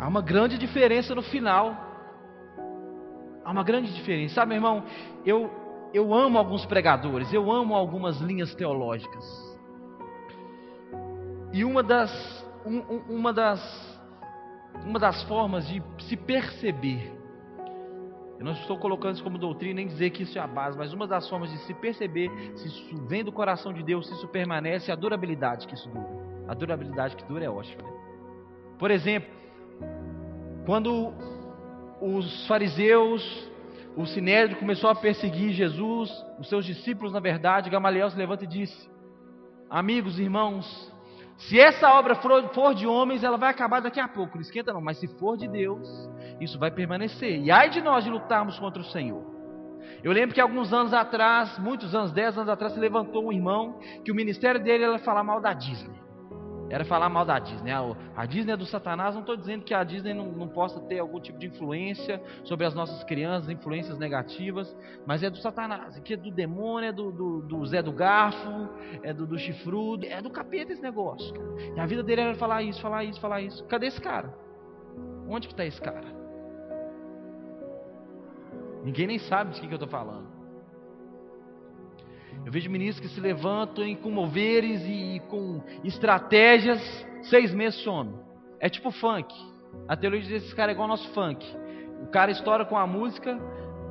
Há uma grande diferença no final. Há uma grande diferença. Sabe, meu irmão, eu, eu amo alguns pregadores, eu amo algumas linhas teológicas. E uma das, um, uma das uma das formas de se perceber. Eu não estou colocando isso como doutrina nem dizer que isso é a base, mas uma das formas de se perceber se isso vem do coração de Deus, se isso permanece, é a durabilidade que isso dura. A durabilidade que dura é ótima. Né? Por exemplo, quando os fariseus, o sinédrio começou a perseguir Jesus, os seus discípulos, na verdade, Gamaliel se levanta e disse: Amigos, irmãos, se essa obra for, de homens, ela vai acabar daqui a pouco. Não esquenta não, mas se for de Deus, isso vai permanecer. E ai de nós de lutarmos contra o Senhor. Eu lembro que alguns anos atrás, muitos anos, dez anos atrás, se levantou um irmão que o ministério dele era falar mal da Disney era falar mal da Disney. A Disney é do Satanás. Não estou dizendo que a Disney não, não, possa ter algum tipo de influência sobre as nossas crianças, influências negativas, mas é do Satanás. Aqui é do demônio, é do, do, do Zé do Garfo, é do, do chifrudo, é do capeta esse negócio. Cara. E a vida dele era falar isso, falar isso, falar isso. Cadê esse cara? Onde que está esse cara? Ninguém nem sabe de que, que eu estou falando. Eu vejo ministros que se levantam em com moveres e com estratégias, seis meses some. É tipo funk. A teologia diz que esse cara é igual ao nosso funk. O cara estoura com a música,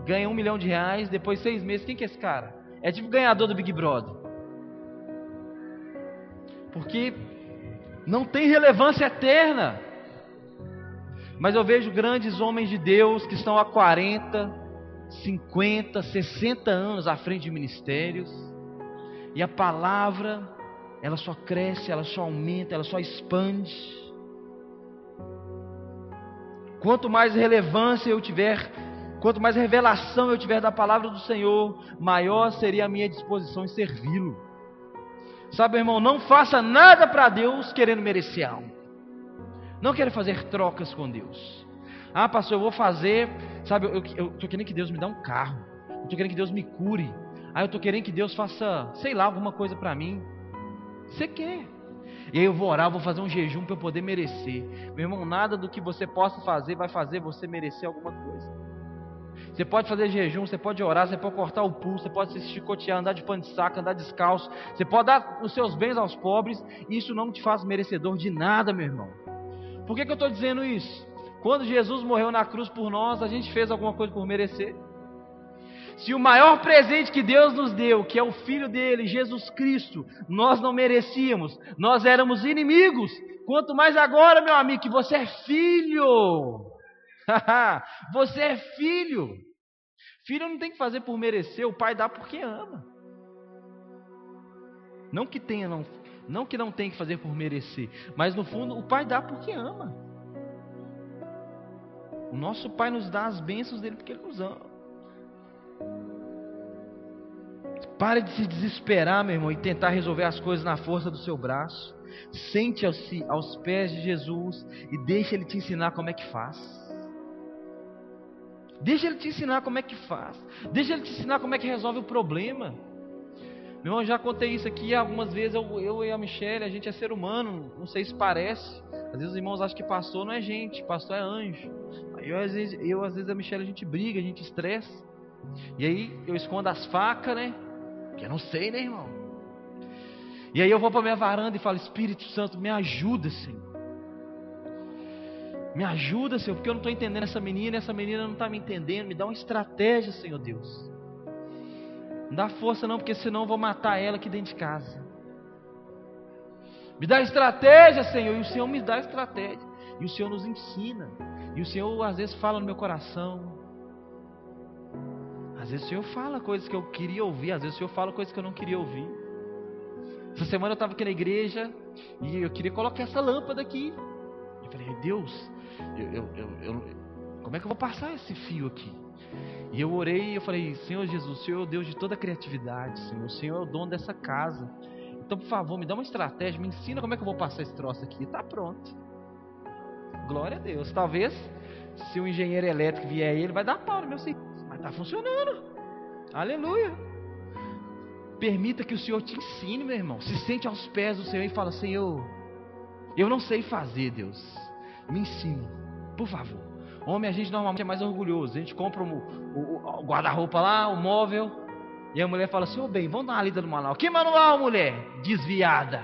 ganha um milhão de reais, depois seis meses, quem que é esse cara? É tipo ganhador do Big Brother. Porque não tem relevância eterna. Mas eu vejo grandes homens de Deus que estão há 40, 50, 60 anos à frente de ministérios, e a palavra, ela só cresce, ela só aumenta, ela só expande. Quanto mais relevância eu tiver, quanto mais revelação eu tiver da palavra do Senhor, maior seria a minha disposição em servi-lo. Sabe, irmão, não faça nada para Deus querendo merecer algo. Não quero fazer trocas com Deus. Ah, pastor, eu vou fazer, sabe, eu, estou querendo que Deus me dê um carro. Eu estou querendo que Deus me cure. Ah, eu estou querendo que Deus faça, sei lá, alguma coisa para mim. Você quer. E aí eu vou orar, vou fazer um jejum para eu poder merecer. Meu irmão, nada do que você possa fazer vai fazer você merecer alguma coisa. Você pode fazer jejum, você pode orar, você pode cortar o pulso, você pode se chicotear, andar de pano de saco, andar descalço. Você pode dar os seus bens aos pobres. Isso não te faz merecedor de nada, meu irmão. Por que, que eu estou dizendo isso? Quando Jesus morreu na cruz por nós, a gente fez alguma coisa por merecer? Se o maior presente que Deus nos deu, que é o Filho dele, Jesus Cristo, nós não merecíamos, nós éramos inimigos, quanto mais agora, meu amigo, que você é filho. você é filho. Filho não tem que fazer por merecer, o pai dá porque ama. Não que tenha, não, não que não tenha que fazer por merecer, mas no fundo o pai dá porque ama. O nosso Pai nos dá as bênçãos dele porque ele nos ama. Pare de se desesperar, meu irmão, e tentar resolver as coisas na força do seu braço. Sente-se aos pés de Jesus e deixe ele te ensinar como é que faz. Deixa ele te ensinar como é que faz. Deixa ele te ensinar como é que resolve o problema. Meu irmão, já contei isso aqui algumas vezes. Eu, eu e a Michelle, a gente é ser humano. Não sei se parece. Às vezes os irmãos acham que pastor não é gente, pastor é anjo. Eu às vezes, eu, às vezes a Michelle a gente briga, a gente estressa. E aí eu escondo as facas, né? Que eu não sei, né, irmão? E aí eu vou para minha varanda e falo: Espírito Santo, me ajuda, Senhor. Me ajuda, Senhor, porque eu não estou entendendo essa menina, essa menina não está me entendendo. Me dá uma estratégia, Senhor Deus. Não dá força, não, porque senão eu vou matar ela aqui dentro de casa. Me dá estratégia, Senhor, e o Senhor me dá estratégia. E o Senhor nos ensina. E o Senhor às vezes fala no meu coração. Às vezes o Senhor fala coisas que eu queria ouvir, às vezes o Senhor fala coisas que eu não queria ouvir. Essa semana eu estava aqui na igreja e eu queria colocar essa lâmpada aqui. Eu falei, Deus, eu, eu, eu, como é que eu vou passar esse fio aqui? E eu orei e eu falei, Senhor Jesus, o Senhor é o Deus de toda criatividade, Senhor. O Senhor é o dono dessa casa. Então, por favor, me dá uma estratégia, me ensina como é que eu vou passar esse troço aqui. Está pronto. Glória a Deus. Talvez, se o engenheiro elétrico vier aí, ele vai dar pau no meu serviço. Mas está funcionando. Aleluia. Permita que o Senhor te ensine, meu irmão. Se sente aos pés do Senhor e fala: Senhor, eu não sei fazer, Deus. Me ensine, por favor. Homem, a gente normalmente é mais orgulhoso. A gente compra o, o, o guarda-roupa lá, o móvel. E a mulher fala oh, bem, vamos dar uma lida no manual. Que manual, mulher? Desviada.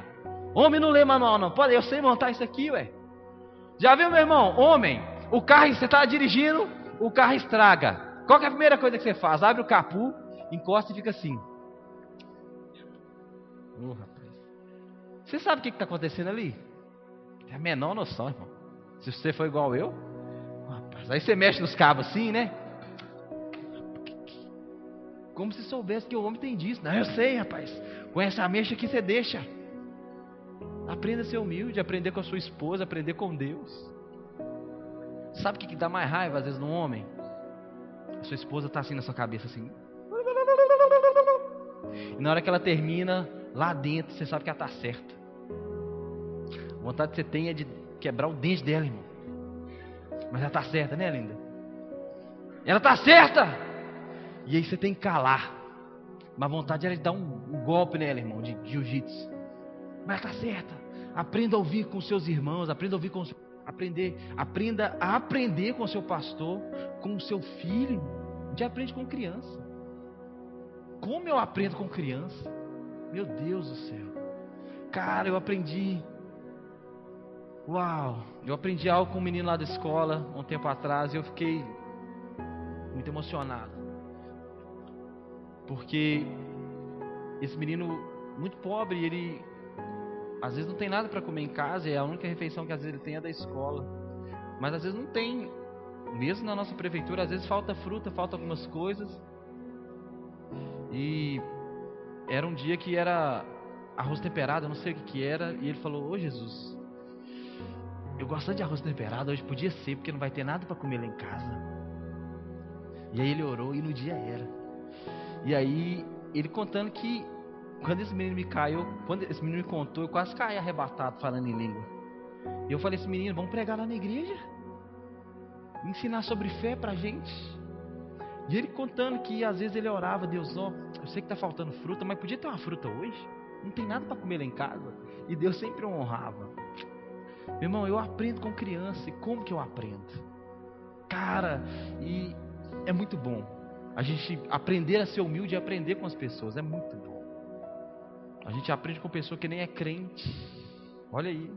Homem não lê manual, não. Pode, eu sei montar isso aqui, ué. Já viu, meu irmão? Homem, o carro, você está dirigindo, o carro estraga. Qual é a primeira coisa que você faz? Abre o capu, encosta e fica assim. Oh, rapaz. Você sabe o que está acontecendo ali? Tem a menor noção, irmão. Se você for igual eu, rapaz, aí você mexe nos cabos assim, né? Como se soubesse que o homem tem disso. Não, eu sei, rapaz. Com essa mecha aqui você deixa. Aprenda a ser humilde, aprender com a sua esposa, aprender com Deus. Sabe o que, que dá mais raiva às vezes no homem? A sua esposa está assim na sua cabeça, assim. E na hora que ela termina, lá dentro, você sabe que ela está certa. A vontade que você tem é de quebrar o dente dela, irmão. Mas ela está certa, né, linda? Ela está certa! E aí você tem que calar. Mas a vontade era de dar um, um golpe nela, irmão, de jiu-jitsu. Mas está certa. Aprenda a ouvir com seus irmãos, aprenda a ouvir com aprender, aprenda a aprender com seu pastor, com seu filho. A gente aprende com criança. Como eu aprendo com criança? Meu Deus do céu. Cara, eu aprendi. Uau! Eu aprendi algo com um menino lá da escola um tempo atrás e eu fiquei muito emocionado. Porque esse menino muito pobre, ele às vezes não tem nada para comer em casa e a única refeição que às vezes ele tem é da escola. Mas às vezes não tem, mesmo na nossa prefeitura, às vezes falta fruta, falta algumas coisas. E era um dia que era arroz temperado, não sei o que, que era, e ele falou: Ô Jesus, eu gosto de arroz temperado, hoje podia ser, porque não vai ter nada para comer lá em casa. E aí ele orou e no dia era. E aí ele contando que quando esse menino me caiu, quando esse menino me contou, eu quase caí arrebatado falando em língua. E eu falei assim, menino, vamos pregar lá na igreja? Ensinar sobre fé pra gente. E ele contando que às vezes ele orava, Deus, ó, eu sei que tá faltando fruta, mas podia ter uma fruta hoje? Não tem nada para comer lá em casa. E Deus sempre honrava. Meu irmão, eu aprendo com criança. E como que eu aprendo? Cara, e é muito bom. A gente aprender a ser humilde e aprender com as pessoas. É muito bom. A gente aprende com pessoa que nem é crente. Olha aí.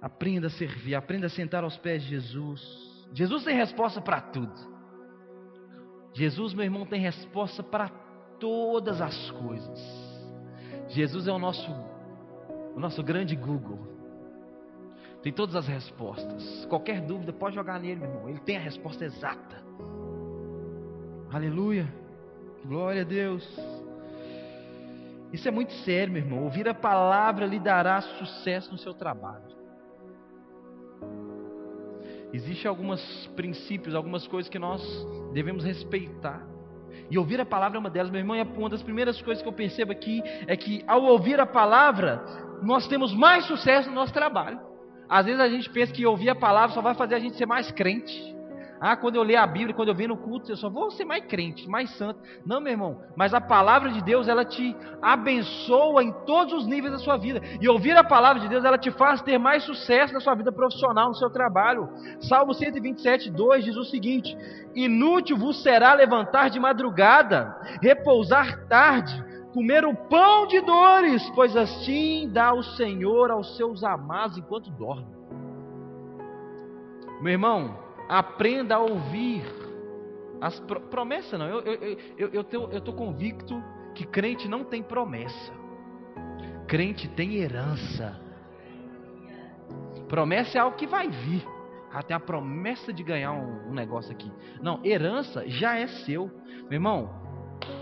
Aprenda a servir, aprenda a sentar aos pés de Jesus. Jesus tem resposta para tudo. Jesus, meu irmão, tem resposta para todas as coisas. Jesus é o nosso o nosso grande Google. Tem todas as respostas. Qualquer dúvida pode jogar nele, meu irmão. Ele tem a resposta exata. Aleluia. Glória a Deus. Isso é muito sério, meu irmão. Ouvir a palavra lhe dará sucesso no seu trabalho. Existem alguns princípios, algumas coisas que nós devemos respeitar. E ouvir a palavra é uma delas, meu irmão. E uma das primeiras coisas que eu percebo aqui é que ao ouvir a palavra, nós temos mais sucesso no nosso trabalho. Às vezes a gente pensa que ouvir a palavra só vai fazer a gente ser mais crente. Ah, quando eu ler a Bíblia, quando eu venho no culto, eu só vou ser mais crente, mais santo. Não, meu irmão, mas a palavra de Deus, ela te abençoa em todos os níveis da sua vida. E ouvir a palavra de Deus, ela te faz ter mais sucesso na sua vida profissional, no seu trabalho. Salmo 127, 2 diz o seguinte: Inútil vos será levantar de madrugada, repousar tarde, comer o pão de dores, pois assim dá o Senhor aos seus amados enquanto dorme. Meu irmão, Aprenda a ouvir as pro... promessas. Não, eu estou eu, eu, eu, tô, eu tô convicto que crente não tem promessa. Crente tem herança. Promessa é algo que vai vir. Até a promessa de ganhar um, um negócio aqui. Não, herança já é seu. Meu irmão,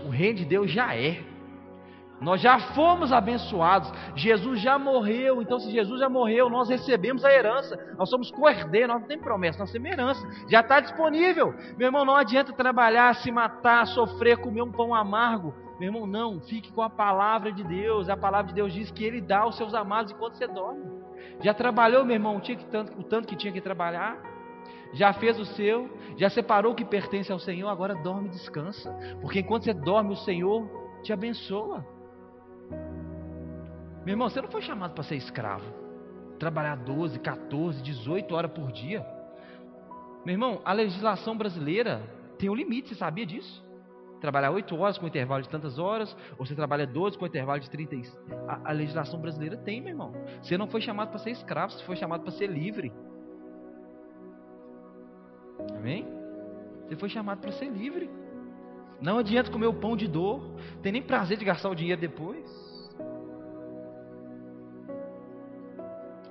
o reino de Deus já é. Nós já fomos abençoados. Jesus já morreu. Então, se Jesus já morreu, nós recebemos a herança. Nós somos cordeiros, nós não temos promessa, nós temos herança. Já está disponível. Meu irmão, não adianta trabalhar, se matar, sofrer, comer um pão amargo. Meu irmão, não. Fique com a palavra de Deus. A palavra de Deus diz que Ele dá aos seus amados enquanto você dorme. Já trabalhou, meu irmão, que tanto, o tanto que tinha que trabalhar? já fez o seu, já separou o que pertence ao Senhor, agora dorme e descansa. Porque enquanto você dorme, o Senhor te abençoa. Meu irmão, você não foi chamado para ser escravo. Trabalhar 12, 14, 18 horas por dia. Meu irmão, a legislação brasileira tem um limite, você sabia disso? trabalhar 8 horas com intervalo de tantas horas, ou você trabalha 12 com intervalo de 30. A, a legislação brasileira tem, meu irmão. Você não foi chamado para ser escravo, você foi chamado para ser livre. Amém? Você foi chamado para ser livre. Não adianta comer o pão de dor, tem nem prazer de gastar o dinheiro depois.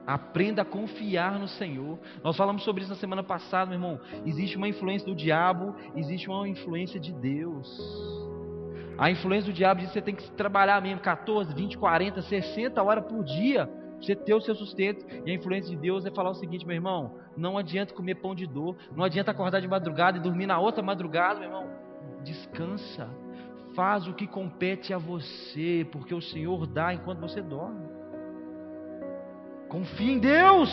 Aprenda a confiar no Senhor. Nós falamos sobre isso na semana passada, meu irmão. Existe uma influência do diabo, existe uma influência de Deus. A influência do diabo diz que você tem que trabalhar mesmo 14, 20, 40, 60 horas por dia para você ter o seu sustento. E a influência de Deus é falar o seguinte, meu irmão: não adianta comer pão de dor, não adianta acordar de madrugada e dormir na outra madrugada, meu irmão. Descansa, faz o que compete a você, porque o Senhor dá enquanto você dorme. Confie em Deus.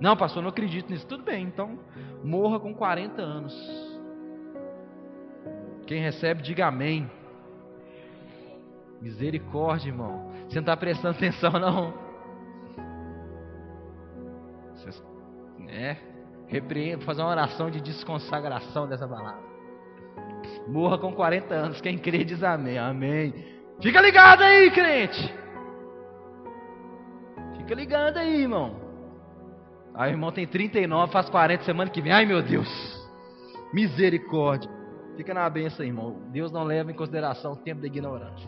Não, pastor, não acredito nisso. Tudo bem, então morra com 40 anos. Quem recebe, diga amém. Misericórdia, irmão. Você não está prestando atenção, não. Você, né? Repreendo, fazer uma oração de desconsagração dessa palavra. Morra com 40 anos. Quem crê, diz amém. Amém. Fica ligado aí, crente. Fica ligando aí, irmão. Aí irmão tem 39, faz 40 semana que vem. Ai meu Deus. Misericórdia. Fica na benção, irmão. Deus não leva em consideração o tempo da ignorância.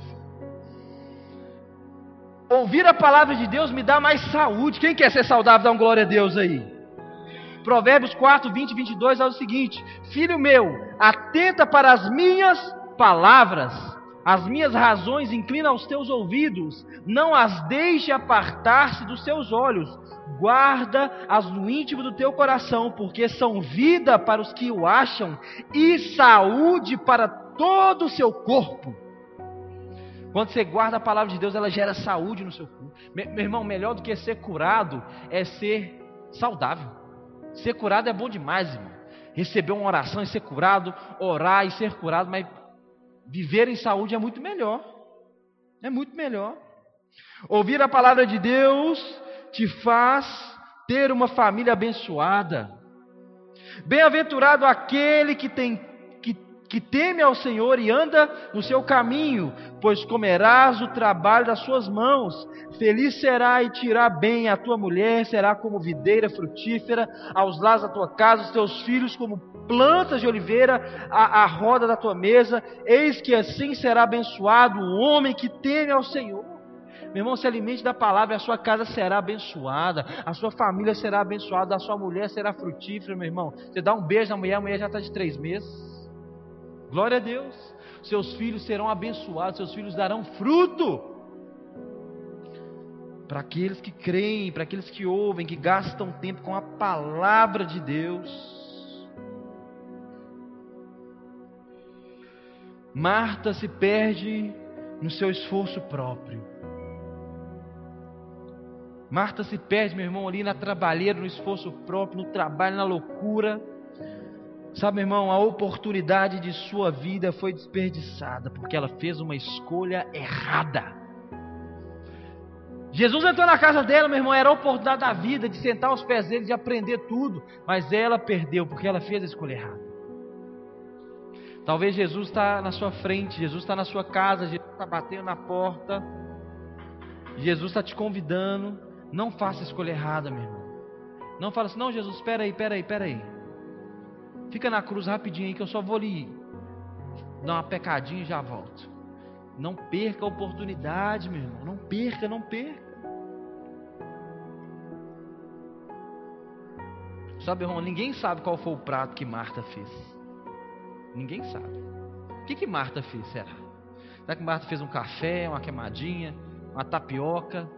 Ouvir a palavra de Deus me dá mais saúde. Quem quer ser saudável, dá um glória a Deus aí. Provérbios 4, 20 e 22 é o seguinte: Filho meu, atenta para as minhas palavras as minhas razões inclina aos teus ouvidos, não as deixe apartar-se dos teus olhos. Guarda-as no íntimo do teu coração, porque são vida para os que o acham e saúde para todo o seu corpo. Quando você guarda a palavra de Deus, ela gera saúde no seu corpo. Meu irmão, melhor do que ser curado é ser saudável. Ser curado é bom demais, irmão. Receber uma oração e ser curado, orar e ser curado, mas Viver em saúde é muito melhor. É muito melhor. Ouvir a palavra de Deus te faz ter uma família abençoada. Bem-aventurado aquele que tem que teme ao Senhor e anda no seu caminho, pois comerás o trabalho das suas mãos. Feliz será e tirar bem a tua mulher, será como videira frutífera aos lados da tua casa, os teus filhos como plantas de oliveira à, à roda da tua mesa. Eis que assim será abençoado o homem que teme ao Senhor. Meu irmão, se alimente da palavra, a sua casa será abençoada, a sua família será abençoada, a sua mulher será frutífera, meu irmão. Você dá um beijo na mulher, a mulher já está de três meses. Glória a Deus. Seus filhos serão abençoados, seus filhos darão fruto. Para aqueles que creem, para aqueles que ouvem, que gastam tempo com a palavra de Deus. Marta se perde no seu esforço próprio. Marta se perde, meu irmão, ali na trabalheira, no esforço próprio, no trabalho, na loucura. Sabe, irmão, a oportunidade de sua vida foi desperdiçada porque ela fez uma escolha errada. Jesus entrou na casa dela, meu irmão, era a oportunidade da vida de sentar aos pés dele, de aprender tudo, mas ela perdeu porque ela fez a escolha errada. Talvez Jesus está na sua frente, Jesus está na sua casa, Jesus está batendo na porta, Jesus está te convidando. Não faça a escolha errada, meu irmão. Não fala assim, não, Jesus, espera aí, espera aí, espera aí. Fica na cruz rapidinho aí que eu só vou lhe dar uma pecadinha e já volto. Não perca a oportunidade, meu irmão. Não perca, não perca. Sabe, irmão, ninguém sabe qual foi o prato que Marta fez. Ninguém sabe. O que, que Marta fez, será? Será que Marta fez um café, uma queimadinha, uma tapioca?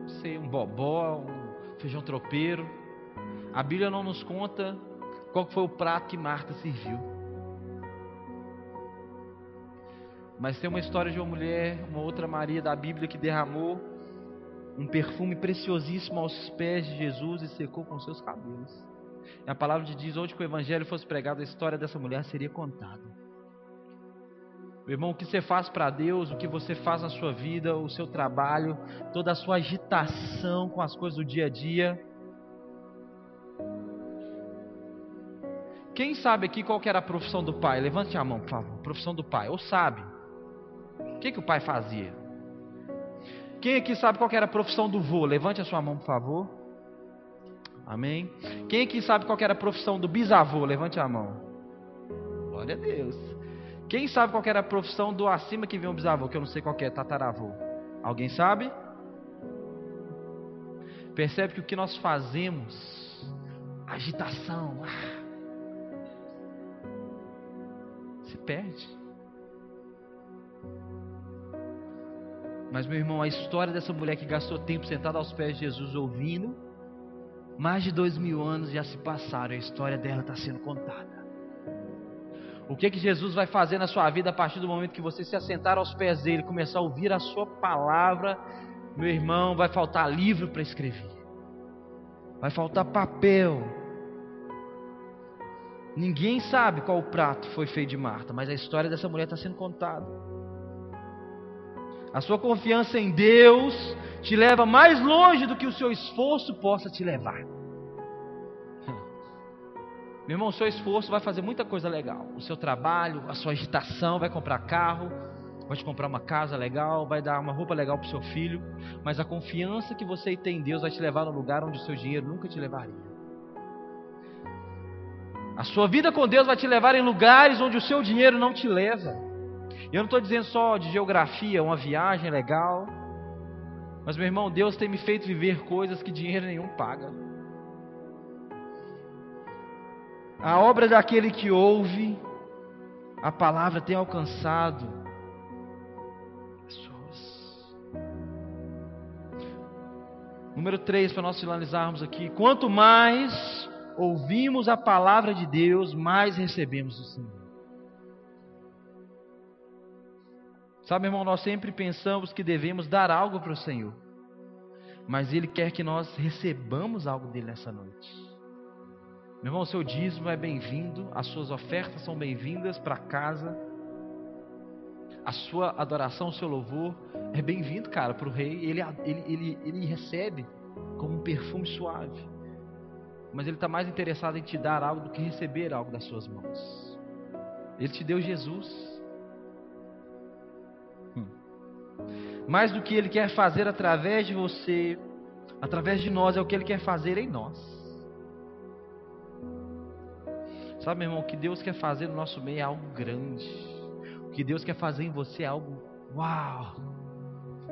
Não sei, um bobó, um feijão tropeiro? A Bíblia não nos conta qual foi o prato que Marta serviu. Mas tem uma história de uma mulher, uma outra Maria da Bíblia que derramou um perfume preciosíssimo aos pés de Jesus e secou com seus cabelos. E a palavra de diz: onde que o evangelho fosse pregado, a história dessa mulher seria contada. Meu irmão, o que você faz para Deus, o que você faz na sua vida, o seu trabalho, toda a sua agitação com as coisas do dia a dia, quem sabe aqui qual era a profissão do pai? Levante a mão, por favor. Profissão do pai. Ou sabe? O que, que o pai fazia? Quem aqui sabe qual era a profissão do vô? Levante a sua mão, por favor. Amém. Quem aqui sabe qual era a profissão do bisavô? Levante a mão. Glória a Deus. Quem sabe qual era a profissão do acima que vem o bisavô? Que eu não sei qual é, tataravô. Alguém sabe? Percebe que o que nós fazemos, agitação, ah, perde. Mas, meu irmão, a história dessa mulher que gastou tempo sentada aos pés de Jesus ouvindo, mais de dois mil anos já se passaram, a história dela está sendo contada. O que que Jesus vai fazer na sua vida a partir do momento que você se assentar aos pés dele, começar a ouvir a sua palavra, meu irmão, vai faltar livro para escrever. Vai faltar papel. Ninguém sabe qual prato foi feito de Marta, mas a história dessa mulher está sendo contada. A sua confiança em Deus te leva mais longe do que o seu esforço possa te levar. Meu irmão, o seu esforço vai fazer muita coisa legal. O seu trabalho, a sua agitação, vai comprar carro, vai te comprar uma casa legal, vai dar uma roupa legal para o seu filho. Mas a confiança que você tem em Deus vai te levar no lugar onde o seu dinheiro nunca te levaria. A sua vida com Deus vai te levar em lugares onde o seu dinheiro não te leva. E eu não estou dizendo só de geografia, uma viagem legal. Mas, meu irmão, Deus tem me feito viver coisas que dinheiro nenhum paga. A obra daquele que ouve, a palavra tem alcançado pessoas. Número 3, para nós finalizarmos aqui. Quanto mais ouvimos a palavra de Deus, mais recebemos do Senhor. Sabe, irmão, nós sempre pensamos que devemos dar algo para o Senhor, mas Ele quer que nós recebamos algo dele nessa noite. Meu irmão, o seu dízimo é bem-vindo, as suas ofertas são bem-vindas para casa, a sua adoração, o seu louvor é bem-vindo, cara, para o rei. Ele, ele, ele, ele recebe como um perfume suave, mas ele está mais interessado em te dar algo do que receber algo das suas mãos. Ele te deu Jesus. mais do que Ele quer fazer através de você, através de nós, é o que Ele quer fazer em nós. Sabe, meu irmão, o que Deus quer fazer no nosso meio é algo grande. O que Deus quer fazer em você é algo, uau!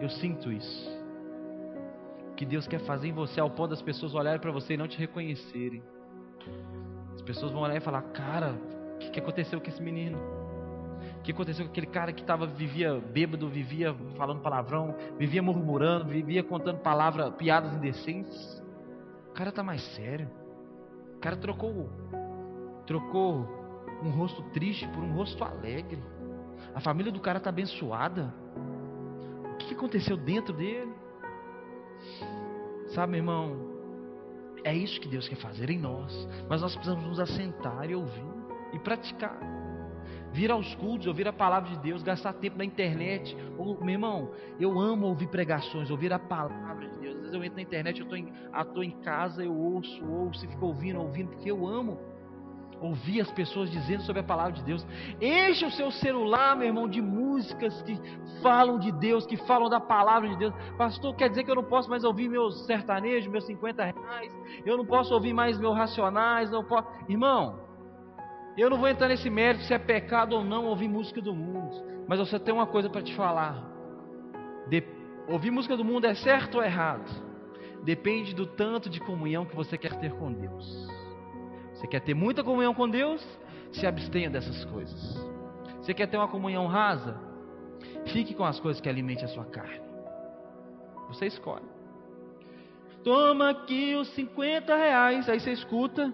Eu sinto isso. Que Deus quer fazer em você ao ponto das pessoas olharem para você e não te reconhecerem. As pessoas vão olhar e falar: Cara, o que, que aconteceu com esse menino? O que aconteceu com aquele cara que tava, vivia bêbado, vivia falando palavrão, vivia murmurando, vivia contando palavras, piadas indecentes? O cara tá mais sério. O cara trocou, trocou um rosto triste por um rosto alegre. A família do cara tá abençoada. O que aconteceu dentro dele? Sabe, meu irmão, é isso que Deus quer fazer em nós. Mas nós precisamos nos assentar e ouvir e praticar vir aos cultos, ouvir a palavra de Deus, gastar tempo na internet. Ou, meu irmão, eu amo ouvir pregações, ouvir a palavra de Deus. Às vezes eu entro na internet, eu estou em, ah, em casa, eu ouço, ouço e fico ouvindo, ouvindo, porque eu amo ouvir as pessoas dizendo sobre a palavra de Deus. Enche o seu celular, meu irmão, de músicas que falam de Deus, que falam da palavra de Deus. Pastor, quer dizer que eu não posso mais ouvir meus sertanejos, meus 50 reais? Eu não posso ouvir mais meus racionais? Não posso. Irmão, eu não vou entrar nesse mérito se é pecado ou não ouvir música do mundo. Mas você tem uma coisa para te falar. De, ouvir música do mundo é certo ou errado? Depende do tanto de comunhão que você quer ter com Deus. Você quer ter muita comunhão com Deus? Se abstenha dessas coisas. Você quer ter uma comunhão rasa? Fique com as coisas que alimentem a sua carne. Você escolhe. Toma aqui os 50 reais. Aí você escuta.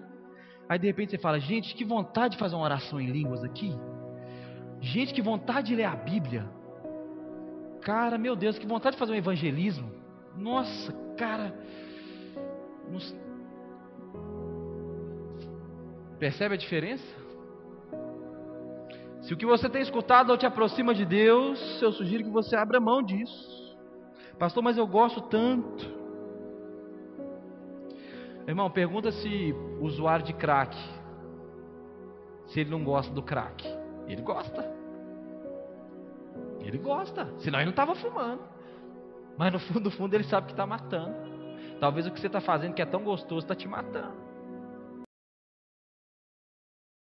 Aí de repente você fala: gente, que vontade de fazer uma oração em línguas aqui. Gente, que vontade de ler a Bíblia. Cara, meu Deus, que vontade de fazer um evangelismo. Nossa, cara. Percebe a diferença? Se o que você tem escutado não te aproxima de Deus, eu sugiro que você abra mão disso. Pastor, mas eu gosto tanto. Irmão, pergunta se o usuário de crack se ele não gosta do crack? Ele gosta. Ele gosta. Senão ele não estava fumando. Mas no fundo, no fundo, ele sabe que está matando. Talvez o que você está fazendo, que é tão gostoso, está te matando.